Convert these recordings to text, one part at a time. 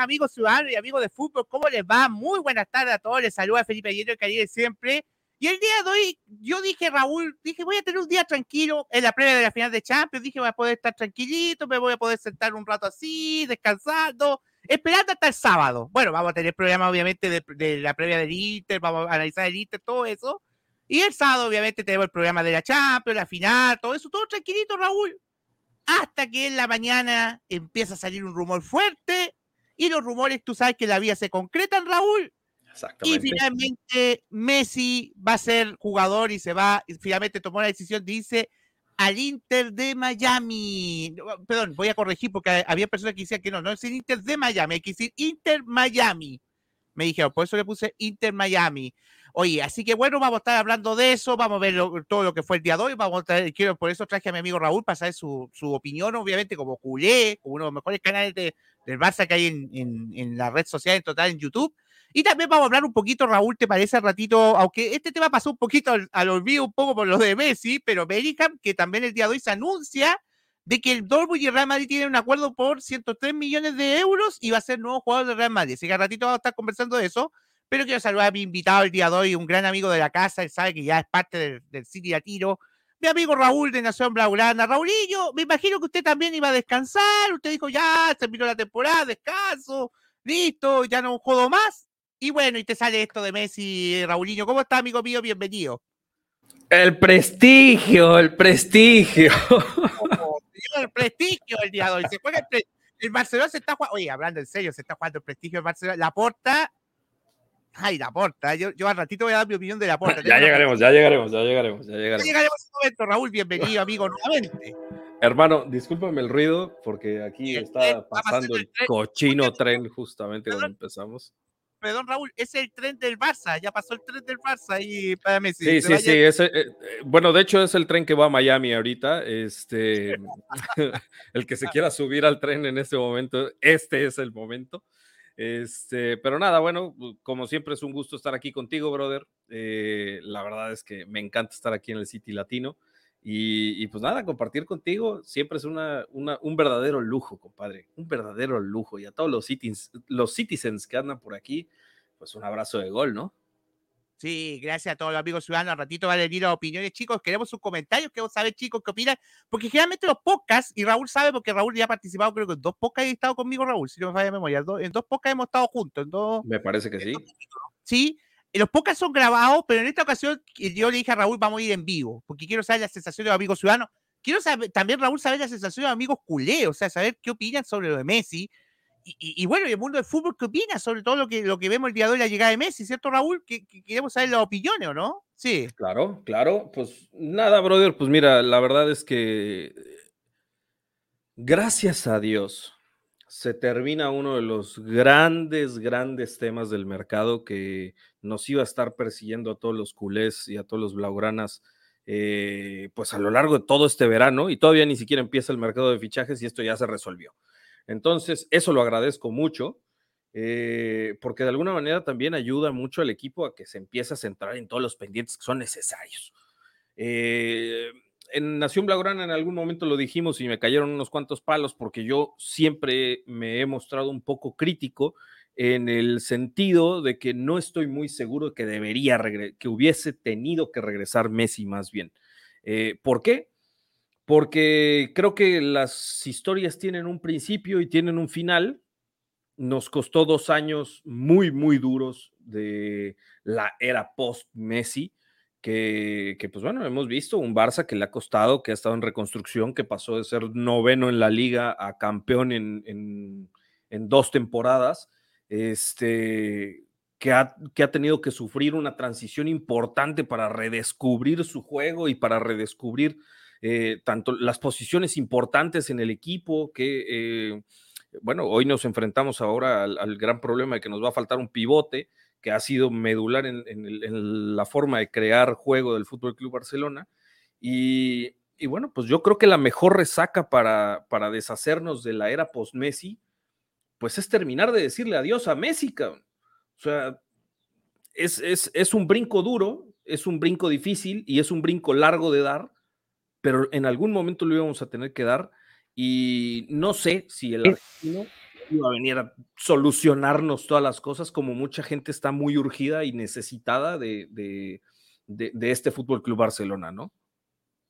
amigos ciudadanos y amigos de fútbol, ¿cómo les va? Muy buenas tardes a todos, les saluda Felipe Hierro, Caribe siempre. Y el día de hoy, yo dije, Raúl, dije, voy a tener un día tranquilo en la previa de la final de Champions, dije, voy a poder estar tranquilito, me voy a poder sentar un rato así, descansando, esperando hasta el sábado. Bueno, vamos a tener programa, obviamente, de, de la previa del Inter, vamos a analizar el Inter, todo eso. Y el sábado, obviamente, tenemos el programa de la Champions, la final, todo eso, todo tranquilito, Raúl hasta que en la mañana empieza a salir un rumor fuerte y los rumores, tú sabes que la vida se concretan, Raúl. Y finalmente Messi va a ser jugador y se va, y finalmente tomó la decisión, dice, al Inter de Miami. Perdón, voy a corregir porque había personas que decían que no, no es el Inter de Miami, hay que decir Inter Miami. Me dijeron, por eso le puse Inter Miami. Oye, así que bueno, vamos a estar hablando de eso, vamos a ver todo lo que fue el día de hoy, vamos a quiero, por eso traje a mi amigo Raúl para saber su, su opinión, obviamente, como culé, como uno de los mejores canales de, del Barça que hay en, en, en, la red social en total en YouTube. Y también vamos a hablar un poquito, Raúl, ¿te parece ratito? Aunque este tema pasó un poquito al, al olvido, un poco por lo de Messi, pero Bellingham, que también el día de hoy se anuncia de que el Dortmund y el Real Madrid tienen un acuerdo por 103 millones de euros y va a ser nuevo jugador del Real Madrid. Así que al ratito vamos a estar conversando de eso. Pero quiero saludar a mi invitado el día de hoy, un gran amigo de la casa, él sabe que ya es parte del, del City Tiro, mi amigo Raúl de Nación Blaugrana. Raulillo, me imagino que usted también iba a descansar, usted dijo, ya, terminó la temporada, descanso, listo, ya no jodo más. Y bueno, y te sale esto de Messi, Raulillo. ¿Cómo está, amigo mío? Bienvenido. El prestigio, el prestigio. el prestigio el día de hoy. Se juega el, el Barcelona se está jugando, oye, hablando en serio, se está jugando el prestigio del Barcelona. La porta Ay, la porta. Yo, yo al ratito voy a dar mi opinión de la porta. ya llegaremos, ya llegaremos, ya llegaremos, ya llegaremos. Ya llegaremos a ese momento, Raúl. Bienvenido, amigo, nuevamente. Hermano, discúlpame el ruido, porque aquí el está tren, pasando el, el cochino tren justamente cuando empezamos. Perdón, Raúl, es el tren del Barça, ya pasó el tren del Barça y para Messi. Sí, sí, sí, ese, eh, bueno, de hecho es el tren que va a Miami ahorita, este, el que se quiera subir al tren en este momento, este es el momento. Este, pero nada, bueno, como siempre es un gusto estar aquí contigo, brother. Eh, la verdad es que me encanta estar aquí en el City Latino. Y, pues nada, compartir contigo siempre es una, un verdadero lujo, compadre. Un verdadero lujo. Y a todos los, citizens, los citizens que andan por aquí, pues un abrazo de gol, ¿no? Sí, gracias a todos los amigos ciudadanos. Al ratito va a venir las opiniones, chicos. Queremos sus comentarios, queremos saber, chicos, qué opinan. Porque generalmente los podcasts, y Raúl sabe, porque Raúl ya ha participado, creo que en dos podcasts ha estado conmigo, Raúl, si no me falla memoria. En dos podcasts hemos estado juntos. En dos, me parece que sí. Sí, los podcasts son grabados, pero en esta ocasión yo le dije a Raúl, vamos a ir en vivo, porque quiero saber la sensación de los amigos ciudadanos. Quiero saber, también, Raúl, saber la sensación de los amigos culé, o sea, saber qué opinan sobre lo de Messi y, bueno, y el mundo del fútbol, ¿qué opina sobre todo lo que, lo que vemos el día de hoy, la llegada de Messi, ¿cierto, Raúl? Que queremos saber las opiniones, ¿o no? Sí. Claro, claro. Pues nada, brother, pues mira, la verdad es que gracias a Dios se termina uno de los grandes, grandes temas del mercado que nos iba a estar persiguiendo a todos los culés y a todos los blaugranas. Eh, pues a lo largo de todo este verano y todavía ni siquiera empieza el mercado de fichajes y esto ya se resolvió. Entonces, eso lo agradezco mucho, eh, porque de alguna manera también ayuda mucho al equipo a que se empiece a centrar en todos los pendientes que son necesarios. Eh, en Nación Blaugrana en algún momento lo dijimos y me cayeron unos cuantos palos porque yo siempre me he mostrado un poco crítico en el sentido de que no estoy muy seguro de que debería, que hubiese tenido que regresar Messi más bien. Eh, ¿Por qué? Porque creo que las historias tienen un principio y tienen un final. Nos costó dos años muy, muy duros de la era post-Messi, que, pues bueno, hemos visto un Barça que le ha costado, que ha estado en reconstrucción, que pasó de ser noveno en la liga a campeón en, en, en dos temporadas, este, que ha, que ha tenido que sufrir una transición importante para redescubrir su juego y para redescubrir eh, tanto las posiciones importantes en el equipo que, eh, bueno, hoy nos enfrentamos ahora al, gran problema de que nos va a faltar un pivote que ha sido medular en, la forma de crear juego del Fútbol Club Barcelona. Y, bueno, pues yo creo que la mejor resaca para, para deshacernos de la era post-Messi, pues es terminar de decirle adiós a Messi. O sea, es, es, es un brinco duro, es un brinco difícil y es un brinco largo de dar, pero en algún momento lo íbamos a tener que dar y no sé si el argentino iba a venir a solucionarnos todas las cosas, como mucha gente está muy urgida y necesitada de, de, de, este Fútbol Club Barcelona, ¿no?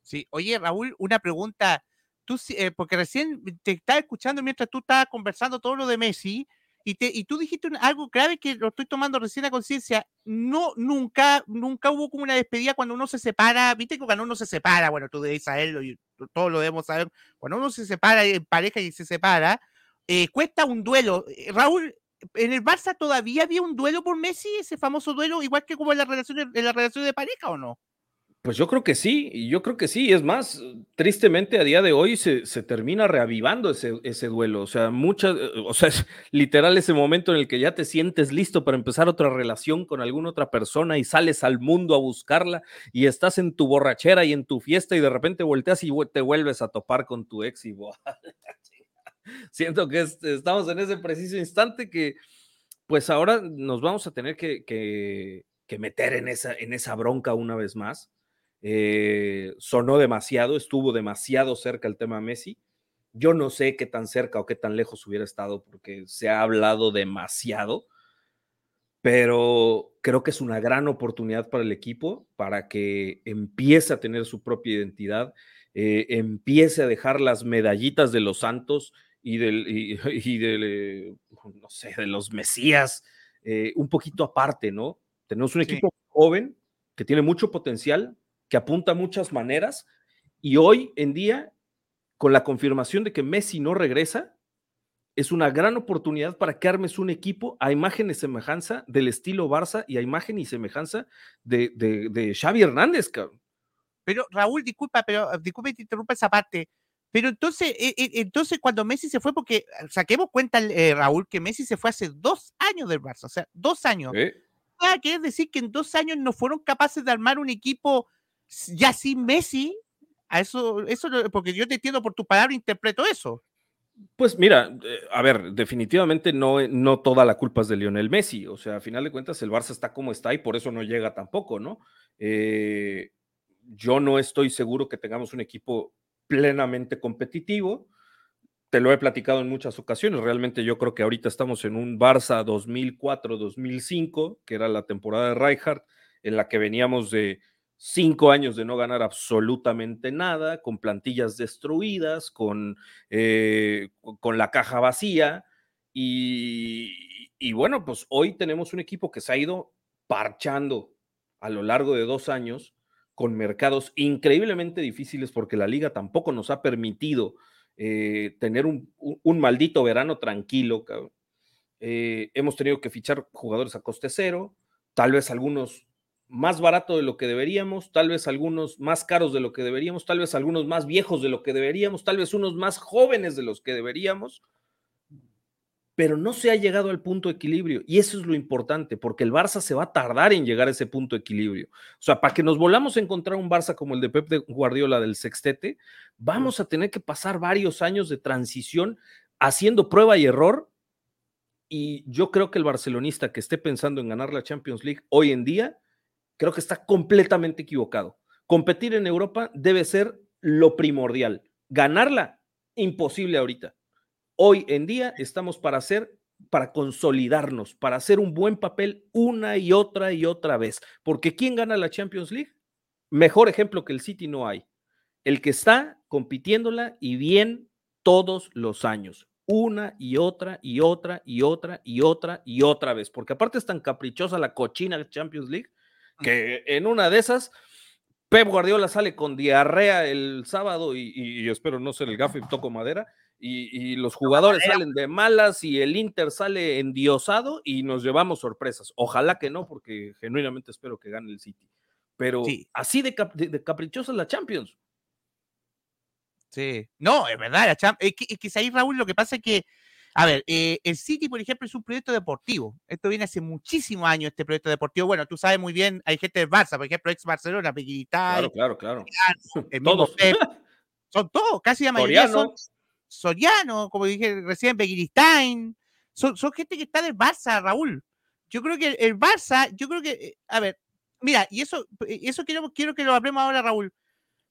Sí, oye, Raúl, una pregunta. Tú, eh, porque recién te estaba escuchando mientras tú estabas conversando todo lo de Messi, y, te, y tú dijiste algo clave que lo estoy tomando recién a conciencia. No, nunca, nunca hubo como una despedida cuando uno se separa. Viste que cuando uno se separa, bueno, tú debes saberlo y todos lo debemos saber. Cuando uno se separa en pareja y se separa, eh, cuesta un duelo. Eh, Raúl, ¿en el Barça todavía había un duelo por Messi, ese famoso duelo, igual que como en la relación, en la relación de pareja o no? Pues yo creo que sí, yo creo que sí. Es más, tristemente a día de hoy se, termina reavivando ese, ese, duelo. O sea, muchas, eh, o sea, es literal ese momento en el que ya te sientes listo para empezar otra relación con alguna otra persona y sales al mundo a buscarla y estás en tu borrachera y en tu fiesta y de repente volteas y te vuelves a topar con tu ex y siento que estamos en ese preciso instante que pues ahora nos vamos a tener que, que, que meter en esa, en esa bronca una vez más eh, sonó demasiado, estuvo demasiado cerca el tema Messi. Yo no sé qué tan cerca o qué tan lejos hubiera estado porque se ha hablado demasiado, pero creo que es una gran oportunidad para el equipo para que empiece a tener su propia identidad, eh, empiece a dejar las medallitas de los santos y, del, y, de, no sé, de los mesías eh, un poquito aparte, ¿no? Tenemos un equipo joven que tiene mucho potencial, que apunta a muchas maneras y hoy en día, con la confirmación de que Messi no regresa, es una gran oportunidad para que armes un equipo a imagen y semejanza del estilo Barça y a imagen y semejanza de, de, Xavi Hernández, cabrón. Pero Raúl, disculpa, pero disculpa te interrumpa esa parte. Pero entonces, e, e, entonces cuando Messi se fue, porque saquemos cuenta, eh, Raúl, que Messi se fue hace dos años del Barça, o sea, dos años. ¿Eh? quiere decir que en dos años no fueron capaces de armar un equipo ya sin Messi, a eso, eso, porque yo te entiendo por tu palabra, interpreto eso. Pues mira, eh, a ver, definitivamente no, no toda la culpa es de Lionel Messi. O sea, a final de cuentas, el Barça está como está y por eso no llega tampoco, ¿no? Eh, yo no estoy seguro que tengamos un equipo plenamente competitivo. Te lo he platicado en muchas ocasiones. Realmente yo creo que ahorita estamos en un Barça 2004-2005, que era la temporada de Rijkaard, en la que veníamos de cinco años de no ganar absolutamente nada, con plantillas destruidas, con, eh, con la caja vacía. Y, y, bueno, pues hoy tenemos un equipo que se ha ido parchando a lo largo de dos años con mercados increíblemente difíciles porque la liga tampoco nos ha permitido eh, tener un, un, maldito verano tranquilo. Eh, hemos tenido que fichar jugadores a coste cero, tal vez algunos más barato de lo que deberíamos, tal vez algunos más caros de lo que deberíamos, tal vez algunos más viejos de lo que deberíamos, tal vez unos más jóvenes de los que deberíamos, pero no se ha llegado al punto de equilibrio y eso es lo importante, porque el Barça se va a tardar en llegar a ese punto de equilibrio. O sea, para que nos volvamos a encontrar un Barça como el de Pep Guardiola del sextete, vamos a tener que pasar varios años de transición haciendo prueba y error. Y yo creo que el barcelonista que esté pensando en ganar la Champions League hoy en día, creo que está completamente equivocado. Competir en Europa debe ser lo primordial. Ganarla, imposible ahorita. Hoy en día estamos para hacer, para consolidarnos, para hacer un buen papel una y otra y otra vez. Porque ¿quién gana la Champions League? Mejor ejemplo que el City no hay. El que está compitiéndola y bien todos los años una y otra y otra y otra y otra y otra vez, porque aparte es tan caprichosa la cochina Champions League que en una de esas, Pep Guardiola sale con diarrea el sábado y, espero no ser el gafe y toco madera. Y, los jugadores salen de malas y el Inter sale endiosado y nos llevamos sorpresas. Ojalá que no, porque genuinamente espero que gane el City. Pero así de, caprichosa la Champions. Sí, no, es verdad, la Champions. Es que, es ahí, Raúl, lo que pasa es que a ver, eh, el City, por ejemplo, es un proyecto deportivo. Esto viene hace muchísimos años, este proyecto deportivo. Bueno, tú sabes muy bien, hay gente del Barça, por ejemplo, ex Barcelona, Pequirital. Claro, claro, claro. todos. son todos, casi la mayoría son Soriano, como dije recién, Begiristain. Son, son gente que está del Barça, Raúl. Yo creo que el, Barça, yo creo que, eh, a ver, mira, y eso, eh, eso quiero, quiero que lo hablemos ahora, Raúl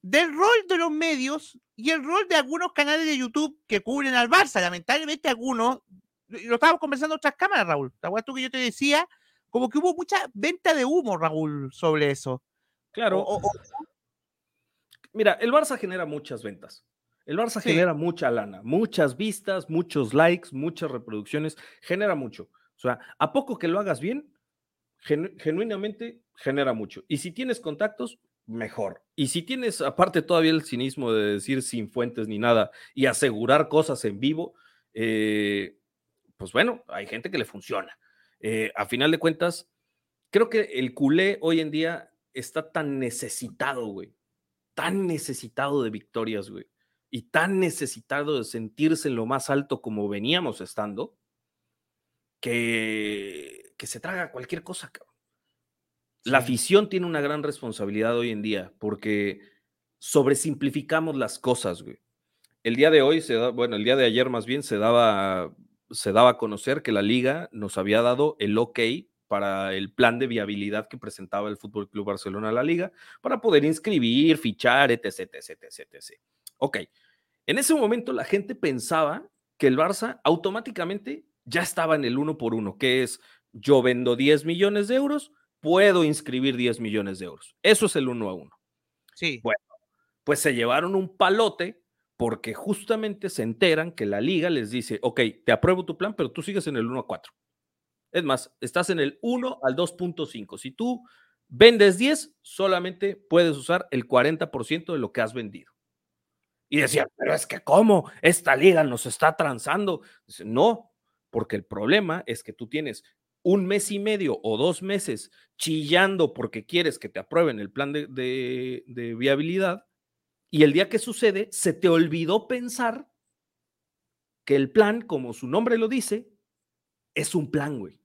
del rol de los medios y el rol de algunos canales de YouTube que cubren al Barça. Lamentablemente algunos lo estábamos conversando en otras cámaras, Raúl. ¿Te acuerdas tú que yo te decía? Como que hubo mucha venta de humo, Raúl, sobre eso. Claro. Mira, el Barça genera muchas ventas. El Barça genera mucha lana, muchas vistas, muchos likes, muchas reproducciones, genera mucho. O sea, a poco que lo hagas bien, genuinamente genera mucho. Y si tienes contactos, mejor. Y si tienes aparte todavía el cinismo de decir sin fuentes ni nada y asegurar cosas en vivo, eh, pues bueno, hay gente que le funciona. Eh, a final de cuentas, creo que el culé hoy en día está tan necesitado, güey, tan necesitado de victorias, güey, y tan necesitado de sentirse en lo más alto como veníamos estando, que, que se traga cualquier cosa, cabrón. La afición tiene una gran responsabilidad hoy en día porque sobresimplificamos las cosas, güey. El día de hoy, se da, bueno, el día de ayer más bien se daba, se daba a conocer que la liga nos había dado el ok para el plan de viabilidad que presentaba el Fútbol Club Barcelona a la liga para poder inscribir, fichar, etc, etc, etc, etc. Ok. En ese momento la gente pensaba que el Barça automáticamente ya estaba en el uno por uno, que es yo vendo 10 millones de euros, puedo inscribir 10 millones de euros. Eso es el uno a uno. Sí. Bueno, pues se llevaron un palote porque justamente se enteran que la liga les dice, ok, te apruebo tu plan, pero tú sigues en el 1 a 4. Es más, estás en el 1 al 2.5. Si tú vendes 10, solamente puedes usar el 40% de lo que has vendido. Y decían, pero es que ¿cómo? Esta liga nos está transando. Dice, no, porque el problema es que tú tienes un mes y medio o dos meses chillando porque quieres que te aprueben el plan de, viabilidad y el día que sucede se te olvidó pensar que el plan, como su nombre lo dice, es un plan, güey.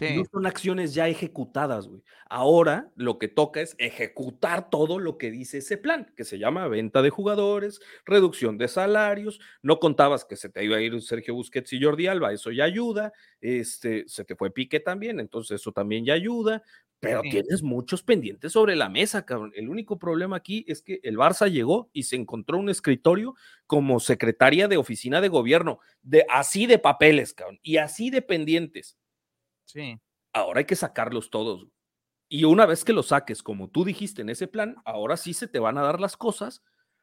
No son acciones ya ejecutadas, güey. Ahora lo que toca es ejecutar todo lo que dice ese plan, que se llama venta de jugadores, reducción de salarios. No contabas que se te iba a ir Sergio Busquets y Jordi Alba, eso ya ayuda. Este, se te fue Pique también, entonces eso también ya ayuda. Pero tienes muchos pendientes sobre la mesa, cabrón. El único problema aquí es que el Barça llegó y se encontró un escritorio como secretaria de oficina de gobierno, de así de papeles, cabrón, y así de pendientes Sí. Ahora hay que sacarlos todos. Y una vez que los saques, como tú dijiste en ese plan, ahora sí se te van a dar las cosas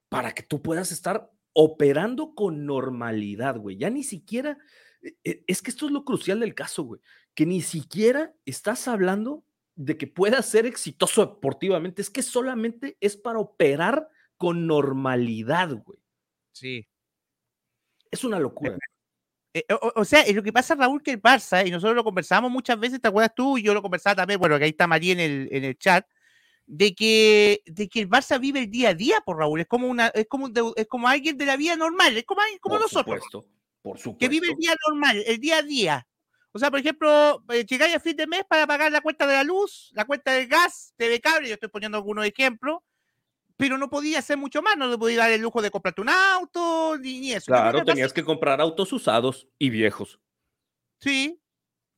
para que tú puedas estar operando con normalidad, güey. Ya ni siquiera, e, e, es que esto es lo crucial del caso, güey, que ni siquiera estás hablando de que puedas ser exitoso deportivamente, es que solamente es para operar con normalidad, güey. Sí. Es una locura. Eh, o, sea, es lo que pasa, Raúl, que el Barça, y nosotros lo conversamos muchas veces, ¿te acuerdas tú? Y yo lo conversaba también, bueno, que ahí está María en el, en el chat, de que, de que el Barça vive el día a día, por Raúl, es como una, es como, es como alguien de la vida normal, es como, como por nosotros. Supuesto, por supuesto. Que vive el día normal, el día a día. O sea, por ejemplo, eh, llegáis a fin de mes para pagar la cuenta de la luz, la cuenta del gas, TV cable, yo estoy poniendo algunos ejemplos, pero no podía hacer mucho más, no le podía dar el lujo de comprarte un auto, ni, eso. Claro, tenías que comprar autos usados y viejos. Sí,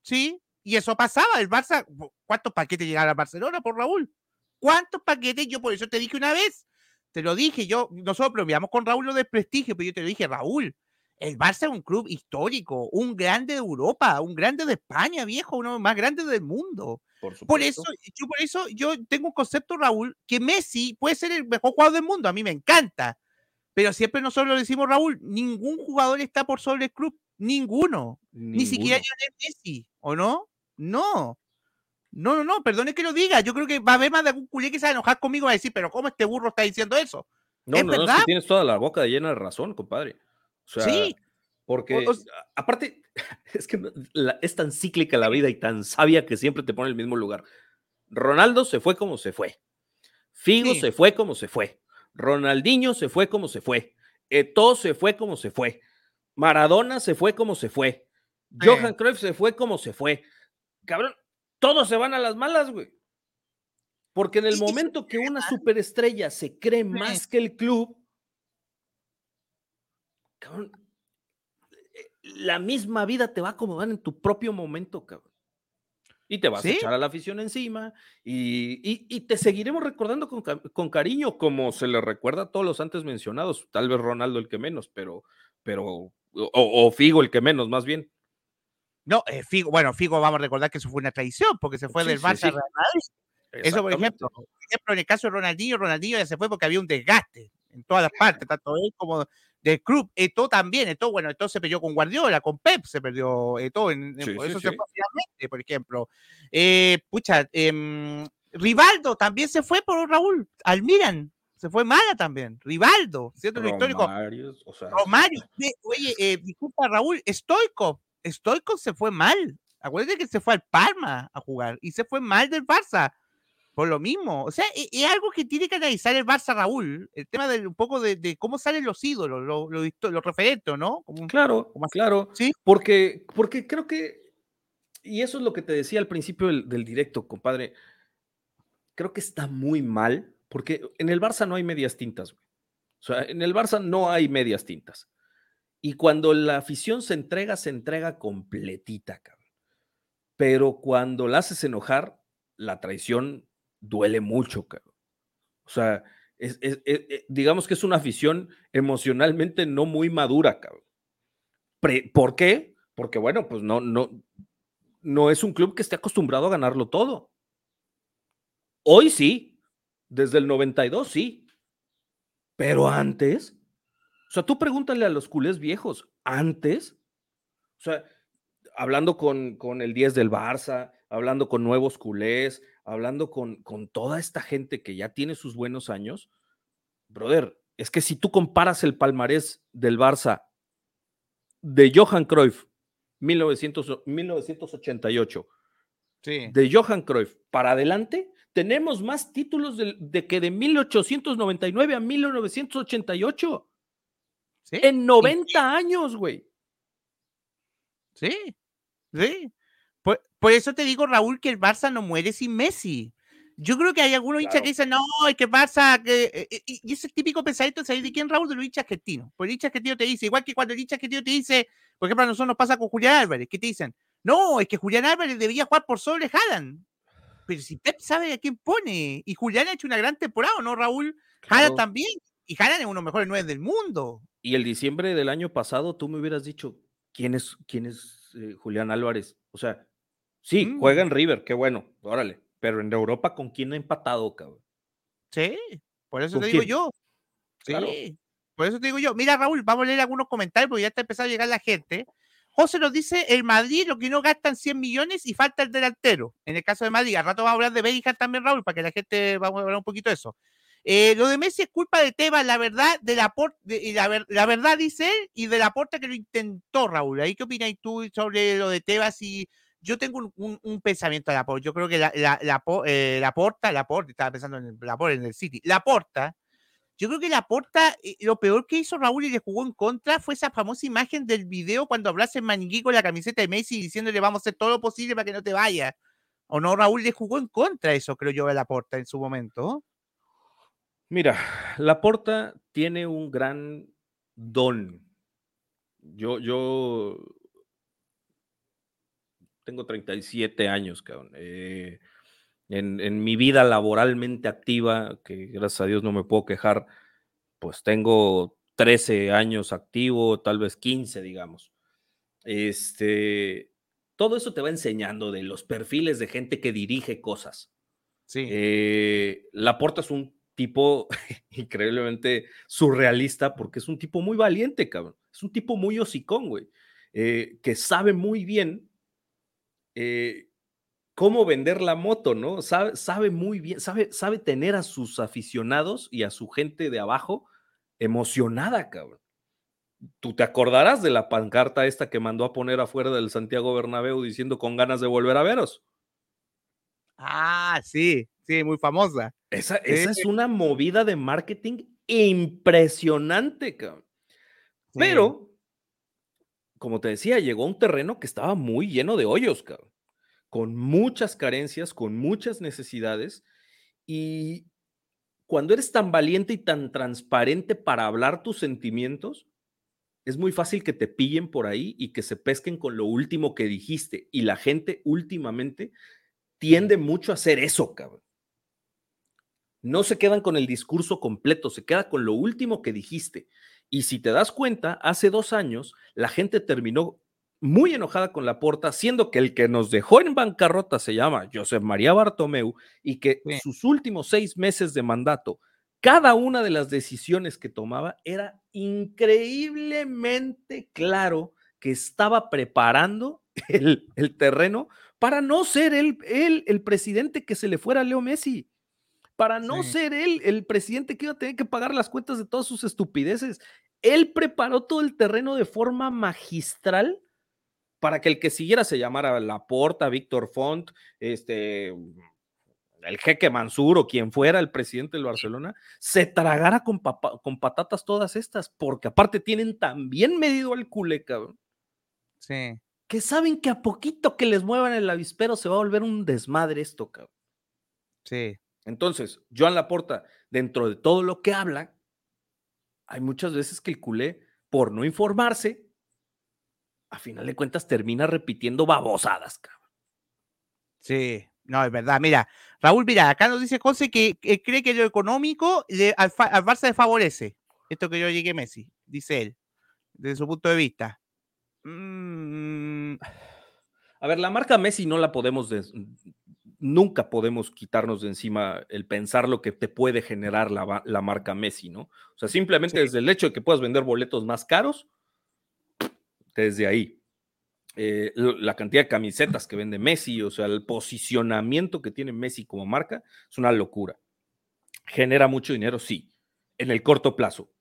sí, y eso pasaba. El Barça, ¿cuántos paquetes llegaron a Barcelona por Raúl? ¿Cuántos paquetes? Yo por eso te dije una vez, te lo dije, yo, nosotros enviamos con Raúl lo de prestigio, pero yo te lo dije, Raúl, el Barça es un club histórico, un grande de Europa, un grande de España, viejo, uno más grande del mundo. Por, eso, yo por eso yo tengo un concepto, Raúl, que Messi puede ser el mejor jugador del mundo, a mí me encanta. Pero siempre nosotros lo decimos, Raúl, ningún jugador está por sobre el club, ninguno. Ni siquiera Messi, ¿o no? No. No, no, no, perdone que lo diga. Yo creo que va a haber más de algún culé que se va a enojar conmigo y va a decir, pero ¿cómo este burro está diciendo eso? No, no, no, tienes toda la boca llena de razón, compadre. sí. Porque, aparte, es que es tan cíclica la vida y tan sabia que siempre te pone en el mismo lugar. Ronaldo se fue como se fue. Figo se fue como se fue. Ronaldinho se fue como se fue. Eto se fue como se fue. Maradona se fue como se fue. Johan Cruyff se fue como se fue. Cabrón, todos se van a las malas, güey. Porque en el momento que una superestrella se cree más que el club, cabrón, la misma vida te va a acomodar en tu propio momento, cabrón. Y te vas a echar a la afición encima y, te seguiremos recordando con, cariño, como se le recuerda a todos los antes mencionados, tal vez Ronaldo el que menos, pero, pero o, Figo el que menos, más bien. No, eh, Figo, bueno, Figo vamos a recordar que eso fue una traición, porque se fue del Barça Eso, por ejemplo, por ejemplo, en el caso de Ronaldinho, Ronaldinho ya se fue porque había un desgaste en todas las partes, tanto él como del club. Esto también, esto, bueno, esto se perdió con Guardiola, con Pep se perdió todo, en, eso se fue finalmente, por ejemplo. Eh, pucha, eh, Rivaldo también se fue por Raúl, al Milan, se fue mala también. Rivaldo, ¿cierto? Lo histórico. O sea... Romario. Oye, eh, disculpa, Raúl, Stoico. Stoico se fue mal. Acuérdate que se fue al Parma a jugar y se fue mal del Barça. Por lo mismo. O sea, es, algo que tiene que analizar el Barça, Raúl. El tema de un poco de, cómo salen los ídolos, los lo, referentes, ¿no? claro, claro. Sí. Porque, porque creo que, y eso es lo que te decía al principio del, del directo, compadre. Creo que está muy mal porque en el Barça no hay medias tintas, güey. O sea, en el Barça no hay medias tintas. Y cuando la afición se entrega, se entrega completita, cabrón. Pero cuando la haces enojar, la traición duele mucho, cabrón. O sea, eh, digamos que es una afición emocionalmente no muy madura, cabrón. ¿Por qué? Porque, bueno, pues no, no, no es un club que esté acostumbrado a ganarlo todo. Hoy sí, desde el 92, sí. Pero antes, o sea, tú pregúntale a los culés viejos, antes, o sea, hablando con, con el 10 del Barça, hablando con nuevos culés, hablando con, con toda esta gente que ya tiene sus buenos años, brother, es que si tú comparas el palmarés del Barça de Johan Cruyff, 1988, sí. de Johan Cruyff para adelante, tenemos más títulos de, que de 1899 a 1988. ¿Sí? En 90 años, güey. Sí, sí. Por, eso te digo, Raúl, que el Barça no muere sin Messi. Yo creo que hay algunos hinchas que dicen, no, es que Barça, que, eh, eh, y ese típico pensamiento salir de quién, Raúl, de los hinchas argentinos. Pues el hincha argentino te dice, igual que cuando el hincha argentino te dice, por ejemplo, a nosotros nos pasa con Julián Álvarez, que te dicen, no, es que Julián Álvarez debía jugar por sobre Haaland pero si Pep sabe a quién pone, y Julián ha hecho una gran temporada, ¿no, Raúl? Jara también, y Jara es uno de los mejores nueve del mundo. Y el diciembre del año pasado tú me hubieras dicho, ¿quién es, quién es eh, Julián Álvarez? O sea, sí, mm. juega en River, qué bueno, órale, pero en Europa, ¿con quién ha empatado, cabrón? Sí, por eso te digo yo. Sí, por eso te digo yo. Mira, Raúl, vamos a leer algunos comentarios porque ya está empezando a llegar la gente. José nos dice, el Madrid lo que no gastan 100 millones y falta el delantero. En el caso de Madrid, al rato vamos a hablar de Bellingham también, Raúl, para que la gente, vamos a hablar un poquito de eso. Eh, lo de Messi es culpa de Tebas, la verdad, de la, de, la, la, verdad dice él, y de la porta que lo intentó, Raúl. ¿Ahí qué opinas tú sobre lo de Tebas? Y yo tengo un, pensamiento de la porta. Yo creo que la, la, la, eh, la porta, la porta, estaba pensando en la porta, en el City. La porta yo creo que la porta, eh, lo peor que hizo Raúl y le jugó en contra fue esa famosa imagen del video cuando hablase maniquí con la camiseta de Messi diciéndole vamos a hacer todo lo posible para que no te vaya. ¿O no? Raúl le jugó en contra eso, creo yo, a la porta en su momento. Mira, la porta tiene un gran don. Yo, yo tengo 37 años, cabrón. Eh, en, mi vida laboralmente activa, que gracias a Dios no me puedo quejar, pues tengo 13 años activo, tal vez 15, digamos. Este, todo eso te va enseñando de los perfiles de gente que dirige cosas. Sí. Eh, Laporta es un tipo increíblemente surrealista porque es un tipo muy valiente, cabrón. Es un tipo muy hocicón, güey, eh, que sabe muy bien eh, cómo vender la moto, ¿no? Sabe, sabe muy bien, sabe, sabe tener a sus aficionados y a su gente de abajo emocionada, cabrón. Tú te acordarás de la pancarta esta que mandó a poner afuera del Santiago Bernabéu diciendo con ganas de volver a veros. Ah, sí, sí, muy famosa. Esa, esa es una movida de marketing impresionante, cabrón. Pero, como te decía, llegó a un terreno que estaba muy lleno de hoyos, cabrón con muchas carencias, con muchas necesidades. Y cuando eres tan valiente y tan transparente para hablar tus sentimientos, es muy fácil que te pillen por ahí y que se pesquen con lo último que dijiste. Y la gente últimamente tiende mucho a hacer eso, cabrón. No se quedan con el discurso completo, se queda con lo último que dijiste. Y si te das cuenta, hace dos años la gente terminó muy enojada con la porta, siendo que el que nos dejó en bancarrota se llama Josep María Bartomeu y que sus últimos seis meses de mandato, cada una de las decisiones que tomaba era increíblemente claro que estaba preparando el, terreno para no ser él, el presidente que se le fuera a Leo Messi, para no ser él el presidente que iba a tener que pagar las cuentas de todas sus estupideces. Él preparó todo el terreno de forma magistral para que el que siguiera se llamara Laporta, Víctor Font, este, el jeque Mansur o quien fuera el presidente del Barcelona, se tragara con, con patatas todas estas, porque aparte tienen también medido al culé, cabrón. Sí. Que saben que a poquito que les muevan el avispero se va a volver un desmadre esto, cabrón. Sí. Entonces, Joan Laporta, dentro de todo lo que habla, hay muchas veces que el culé, por no informarse, a final de cuentas termina repitiendo babosadas, cabrón. Sí, no, es verdad. Mira, Raúl, mira, acá nos dice José que, cree que lo económico al, Barça le favorece. Esto que yo llegué Messi, dice él, desde su punto de vista. Mm. A ver, la marca Messi no la podemos, nunca podemos quitarnos de encima el pensar lo que te puede generar la, marca Messi, ¿no? O sea, simplemente desde el hecho de que puedas vender boletos más caros, desde ahí. Eh, la cantidad de camisetas que vende Messi, o sea, el posicionamiento que tiene Messi como marca es una locura. Genera mucho dinero, sí, en el corto plazo.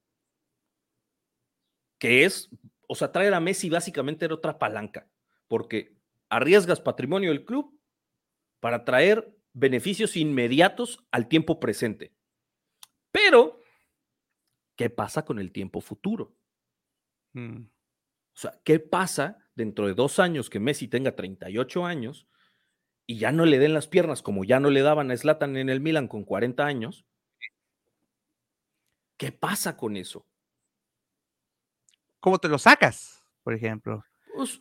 Que es, o sea, traer a Messi básicamente era otra palanca, porque arriesgas patrimonio del club para traer beneficios inmediatos al tiempo presente. Pero, ¿qué pasa con el tiempo futuro? Mm. O sea, ¿qué pasa dentro de dos años que Messi tenga 38 años y ya no le den las piernas como ya no le daban a Slatan en el Milan con 40 años? ¿Qué pasa con eso? ¿Cómo te lo sacas, por ejemplo? Pues,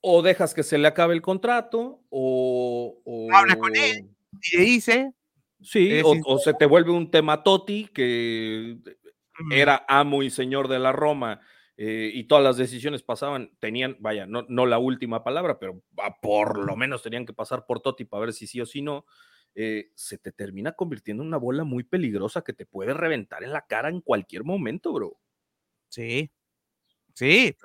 o dejas que se le acabe el contrato, o. Habla con él y le dice. Sí, o, se te vuelve un tema Toti que era amo y señor de la Roma eh, y todas las decisiones pasaban, tenían, vaya, no, no la última palabra, pero por lo menos tenían que pasar por Toti para ver si sí o si no, eh, se te termina convirtiendo en una bola muy peligrosa que te puede reventar en la cara en cualquier momento, bro. Sí, sí.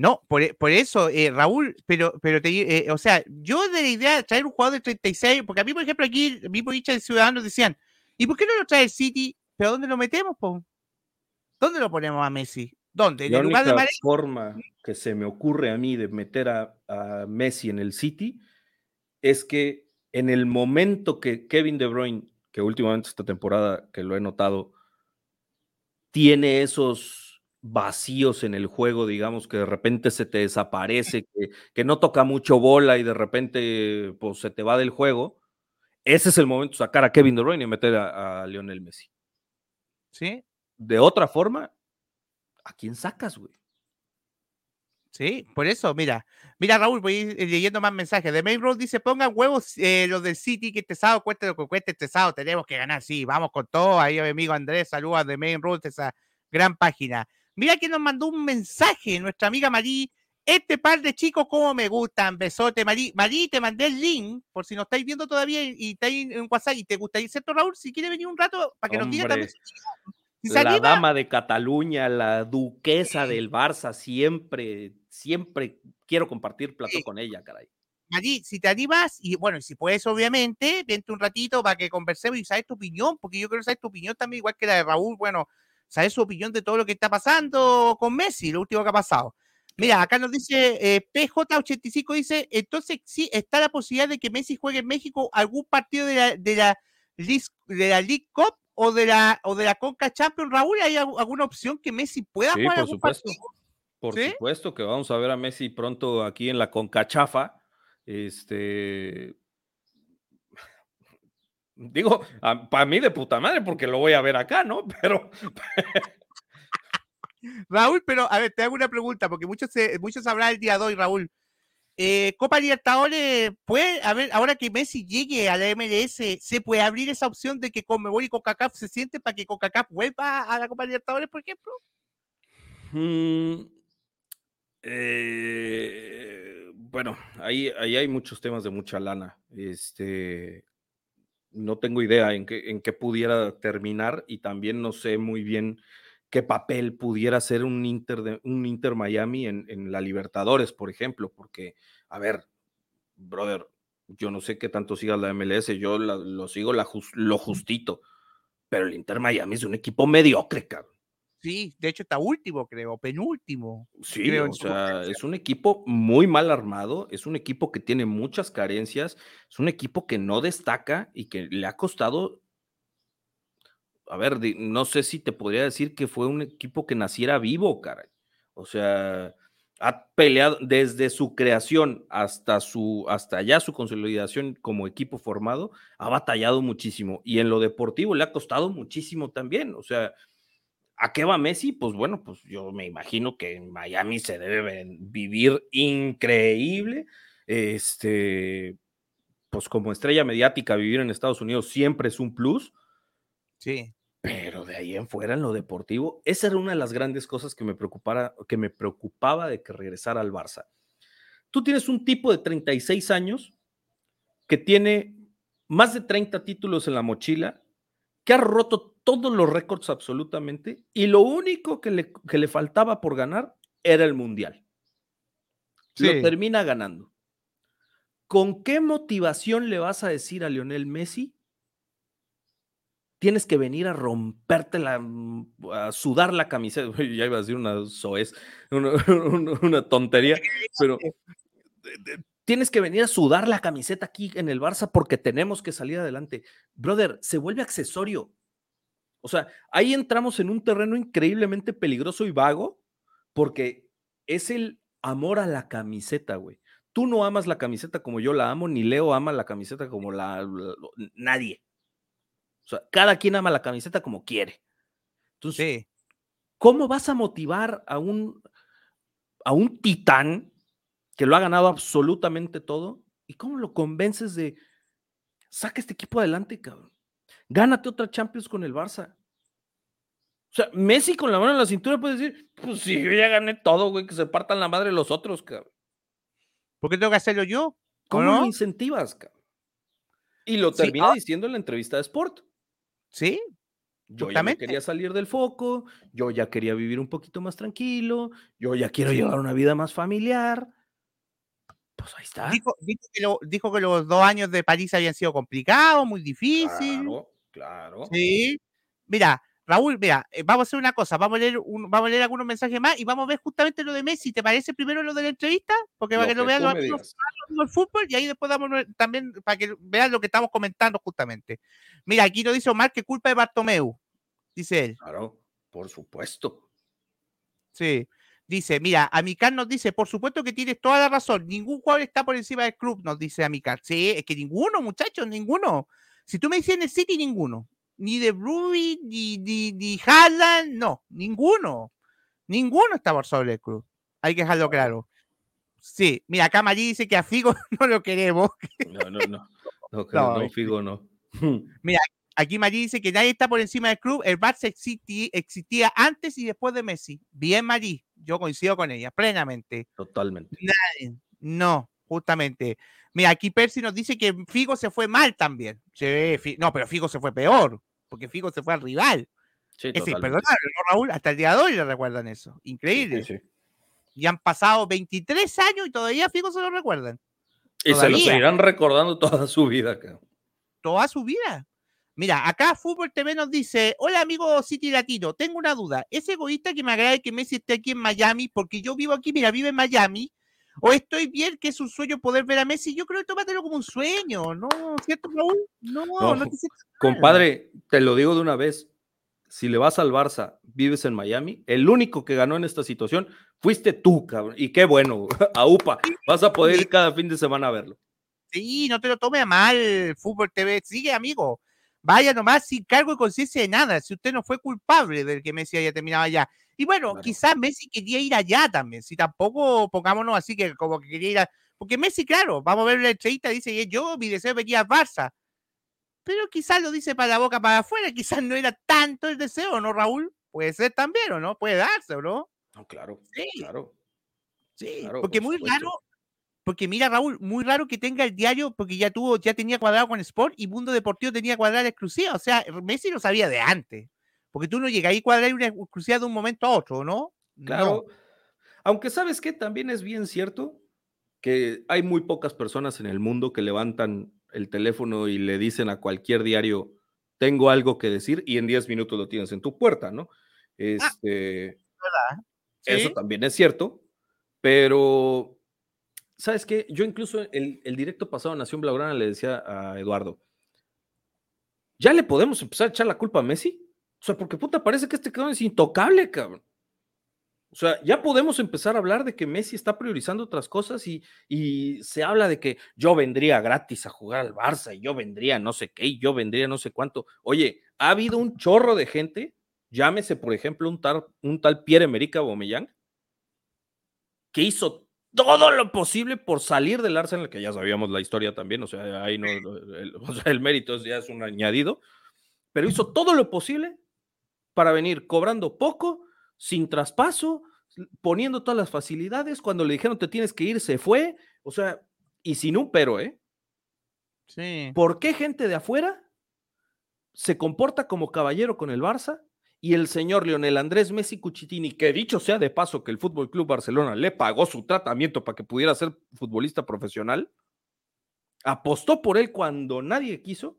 No, por, eso, eh, Raúl, pero, pero te, o sea, yo de la idea de traer un jugador de 36, porque a mí, por ejemplo, aquí, mismo dicha de Ciudadanos decían, ¿y por qué no lo trae el City? ¿Pero dónde lo metemos, po? ¿Dónde lo ponemos a Messi? ¿Dónde? ¿En la lugar de forma que se me ocurre a mí de meter a, Messi en el City es que en el momento que Kevin De Bruyne, que últimamente esta temporada que lo he notado, tiene esos vacíos en el juego, digamos, que de repente se te desaparece, que, no toca mucho bola y de repente pues, se te va del juego, ese es el momento de sacar a Kevin De Bruyne y meter a, a Lionel Messi. ¿Sí? de otra forma, ¿a quién sacas, güey? Sí, por eso, mira, mira Raúl, voy leyendo más mensajes. De Main Road dice, pongan huevos eh, los del City, que sábado cueste lo que cueste este sábado, tenemos que ganar, sí, vamos con todo. Ahí mi amigo Andrés, saluda de Main Road, esa gran página. Mira que nos mandó un mensaje, nuestra amiga Marí, este par de chicos, como me gustan, besote, Marí. Marí, te mandé el link, por si no estáis viendo todavía y estáis en WhatsApp y te gustaría, ¿cierto, Raúl? Si quiere venir un rato para que nos diga también la dama de Cataluña, la duquesa del Barça, siempre, siempre quiero compartir plato con ella, caray. Allí, si te animas, y bueno, si puedes, obviamente, vente un ratito para que conversemos y sabes tu opinión, porque yo quiero saber tu opinión también, igual que la de Raúl, bueno, sabes su opinión de todo lo que está pasando con Messi, lo último que ha pasado. Mira, acá nos dice eh, PJ85, dice, entonces sí, está la posibilidad de que Messi juegue en México algún partido de la, de la, de la League Cup o de la o de la Conca Champions, Raúl, ¿hay alguna opción que Messi pueda jugar? Por supuesto. Por supuesto que vamos a ver a Messi pronto aquí en la Conca Chafa. Este digo, para mí de puta madre, porque lo voy a ver acá, ¿no? Pero Raúl, pero a ver, te hago una pregunta, porque muchos, muchos habrán el día de hoy, Raúl. eh, Copa Libertadores, puede, a ver, ahora que Messi llegue a la MLS, ¿se puede abrir esa opción de que Conmebol y CONCACAF se sienten para que CONCACAF vuelva a la Copa Libertadores, por ejemplo? Mm, eh, bueno, ahí, ahí hay muchos temas de mucha lana. Este, no tengo idea en qué, en qué pudiera terminar y también no sé muy bien qué papel pudiera ser un Inter, de, un Inter Miami en, en, la Libertadores, por ejemplo, porque, a ver, brother, yo no sé qué tanto siga la MLS, yo lo sigo la, lo justito, pero el Inter Miami es un equipo mediocre, cabrón. Sí, de hecho está último, creo, penúltimo. Sí, creo, o sea, es un equipo muy mal armado, es un equipo que tiene muchas carencias, es un equipo que no destaca y que le ha costado a ver, no sé si te podría decir que fue un equipo que naciera vivo, caray. O sea, ha peleado desde su creación hasta su hasta ya su consolidación como equipo formado, ha batallado muchísimo y en lo deportivo le ha costado muchísimo también, o sea, ¿a qué va Messi? Pues bueno, pues yo me imagino que en Miami se debe vivir increíble. Este, pues como estrella mediática vivir en Estados Unidos siempre es un plus. Sí. Pero de ahí en fuera, en lo deportivo, esa era una de las grandes cosas que me, preocupara, que me preocupaba de que regresara al Barça. Tú tienes un tipo de 36 años que tiene más de 30 títulos en la mochila, que ha roto todos los récords absolutamente, y lo único que le, que le faltaba por ganar era el Mundial. Sí. Lo termina ganando. ¿Con qué motivación le vas a decir a Lionel Messi tienes que venir a romperte la, mm, a sudar la camiseta. Ya iba a decir una soez, una, una, tontería, pero tienes que venir a sudar la camiseta aquí en el Barça porque tenemos que salir adelante. Brother, se vuelve accesorio. O sea, ahí entramos en un terreno increíblemente peligroso y vago porque es el amor a la camiseta, güey. Tú no amas la camiseta como yo la amo, ni Leo ama la camiseta como la, la nadie. O sea, cada quien ama la camiseta como quiere. Entonces, sí. ¿cómo vas a motivar a un, a un titán que lo ha ganado absolutamente todo? ¿Y cómo lo convences de saca este equipo adelante, cabrón? Gánate otra Champions con el Barça. O sea, Messi con la mano en la cintura puede decir, pues sí, yo ya gané todo, güey, que se partan la madre los otros, cabrón. ¿Por qué tengo que hacerlo yo? ¿Cómo no? lo incentivas, cabrón? Y lo termina sí, ah. diciendo en la entrevista de Sport. Sí. Yo ya me quería salir del foco, yo ya quería vivir un poquito más tranquilo, yo ya quiero llevar una vida más familiar. Pues ahí está. Dijo, dijo, que lo, dijo, que los dos años de París habían sido complicados, muy difíciles. Claro, claro. Sí. Mira, Raúl, mira, eh, vamos a hacer una cosa, vamos a leer un, vamos a leer algunos mensajes más y vamos a ver justamente lo de Messi. ¿Te parece primero lo de la entrevista? Porque para que, que lo vean los amigos del fútbol y ahí después damos también para que vean lo que estamos comentando justamente. Mira, aquí nos dice Omar que culpa de Bartomeu, dice él. Claro, por supuesto. Sí. Dice, mira, Amicar nos dice, por supuesto que tienes toda la razón, ningún jugador está por encima del club, nos dice Amicar. Sí, es que ninguno, muchachos, ninguno. Si tú me dices en el City, ninguno ni de Ruby, ni, ni, ni Haaland, no, ninguno. Ninguno está por sobre el club. Hay que dejarlo claro. Sí, mira, acá Marí dice que a Figo no lo queremos. No, no, no. No, no, no Figo no. Mira, aquí Marí dice que nadie está por encima del club. El Barça existía, existía antes y después de Messi. Bien, Marí. Yo coincido con ella, plenamente. Totalmente. Nadie. No, justamente. Mira, aquí Percy nos dice que Figo se fue mal también. Sí, no, pero Figo se fue peor porque Figo se fue al rival. Sí, es decir, perdóname, ¿no, Raúl? Hasta el día de hoy le recuerdan eso. Increíble. Sí, sí. Y han pasado 23 años y todavía Figo se lo recuerdan. Y todavía. se lo seguirán recordando toda su vida. Acá. Toda su vida. Mira, acá Fútbol TV nos dice, hola amigo City Latino, tengo una duda. ¿Es egoísta que me agrade que Messi esté aquí en Miami? Porque yo vivo aquí, mira, vive en Miami. ¿O estoy bien que es un sueño poder ver a Messi? Yo creo que tómatelo como un sueño, ¿no? ¿Cierto, Raúl? No, no, no te Compadre, te lo digo de una vez. Si le vas al Barça, vives en Miami, el único que ganó en esta situación fuiste tú, cabrón. Y qué bueno, a UPA. Vas a poder ir cada fin de semana a verlo. Sí, no te lo tome a mal, Fútbol TV. Sigue, amigo. Vaya nomás sin cargo y conciencia de nada. Si usted no fue culpable del que Messi haya terminado allá. Y bueno, quizás Messi quería ir allá también, si tampoco pongámonos así que como que quería ir a... Porque Messi, claro, vamos a ver la entrevista, dice, yo mi deseo venía a Barça, pero quizás lo dice para la boca para afuera, quizás no era tanto el deseo, ¿no, Raúl? Puede ser también, ¿o no? Puede darse, ¿o no? No, claro, sí. claro. Sí, porque muy raro, porque mira, Raúl, muy raro que tenga el diario, porque ya tuvo, ya tenía cuadrado con Sport y Mundo Deportivo tenía cuadrado exclusiva. O sea, Messi lo sabía de antes. Porque tú no llegas ahí cuadrar una exclusiva de un momento a otro, ¿no? Claro. Aunque sabes que también es bien cierto que hay muy pocas personas en el mundo que levantan el teléfono y le dicen a cualquier diario, tengo algo que decir, y en 10 minutos lo tienes en tu puerta, ¿no? Ah, este, Eso también es cierto, pero ¿sabes qué? Yo incluso el, el directo pasado Nación Blaugrana le decía a Eduardo, ¿ya le podemos empezar a echar la culpa a Messi? O sea, porque puta, parece que este cabrón es intocable, cabrón. O sea, ya podemos empezar a hablar de que Messi está priorizando otras cosas y, se habla de que yo vendría gratis a jugar al Barça y yo vendría no sé qué y yo vendría no sé cuánto. Oye, ha habido un chorro de gente, llámese por ejemplo un tal, un tal Pierre Emerick Aubameyang, que hizo todo lo posible por salir del Arsenal, que ya sabíamos la historia también, o sea, ahí no, el, sea, el mérito ya es un añadido, pero hizo todo lo posible para venir cobrando poco sin traspaso, poniendo todas las facilidades. Cuando le dijeron te tienes que ir, se fue. O sea, y sin un pero, ¿eh? Sí. ¿Por qué gente de afuera se comporta como caballero con el Barça y el señor Lionel Andrés Messi Cuchitini, que dicho sea de paso que el Fútbol Club Barcelona le pagó su tratamiento para que pudiera ser futbolista profesional, apostó por él cuando nadie quiso?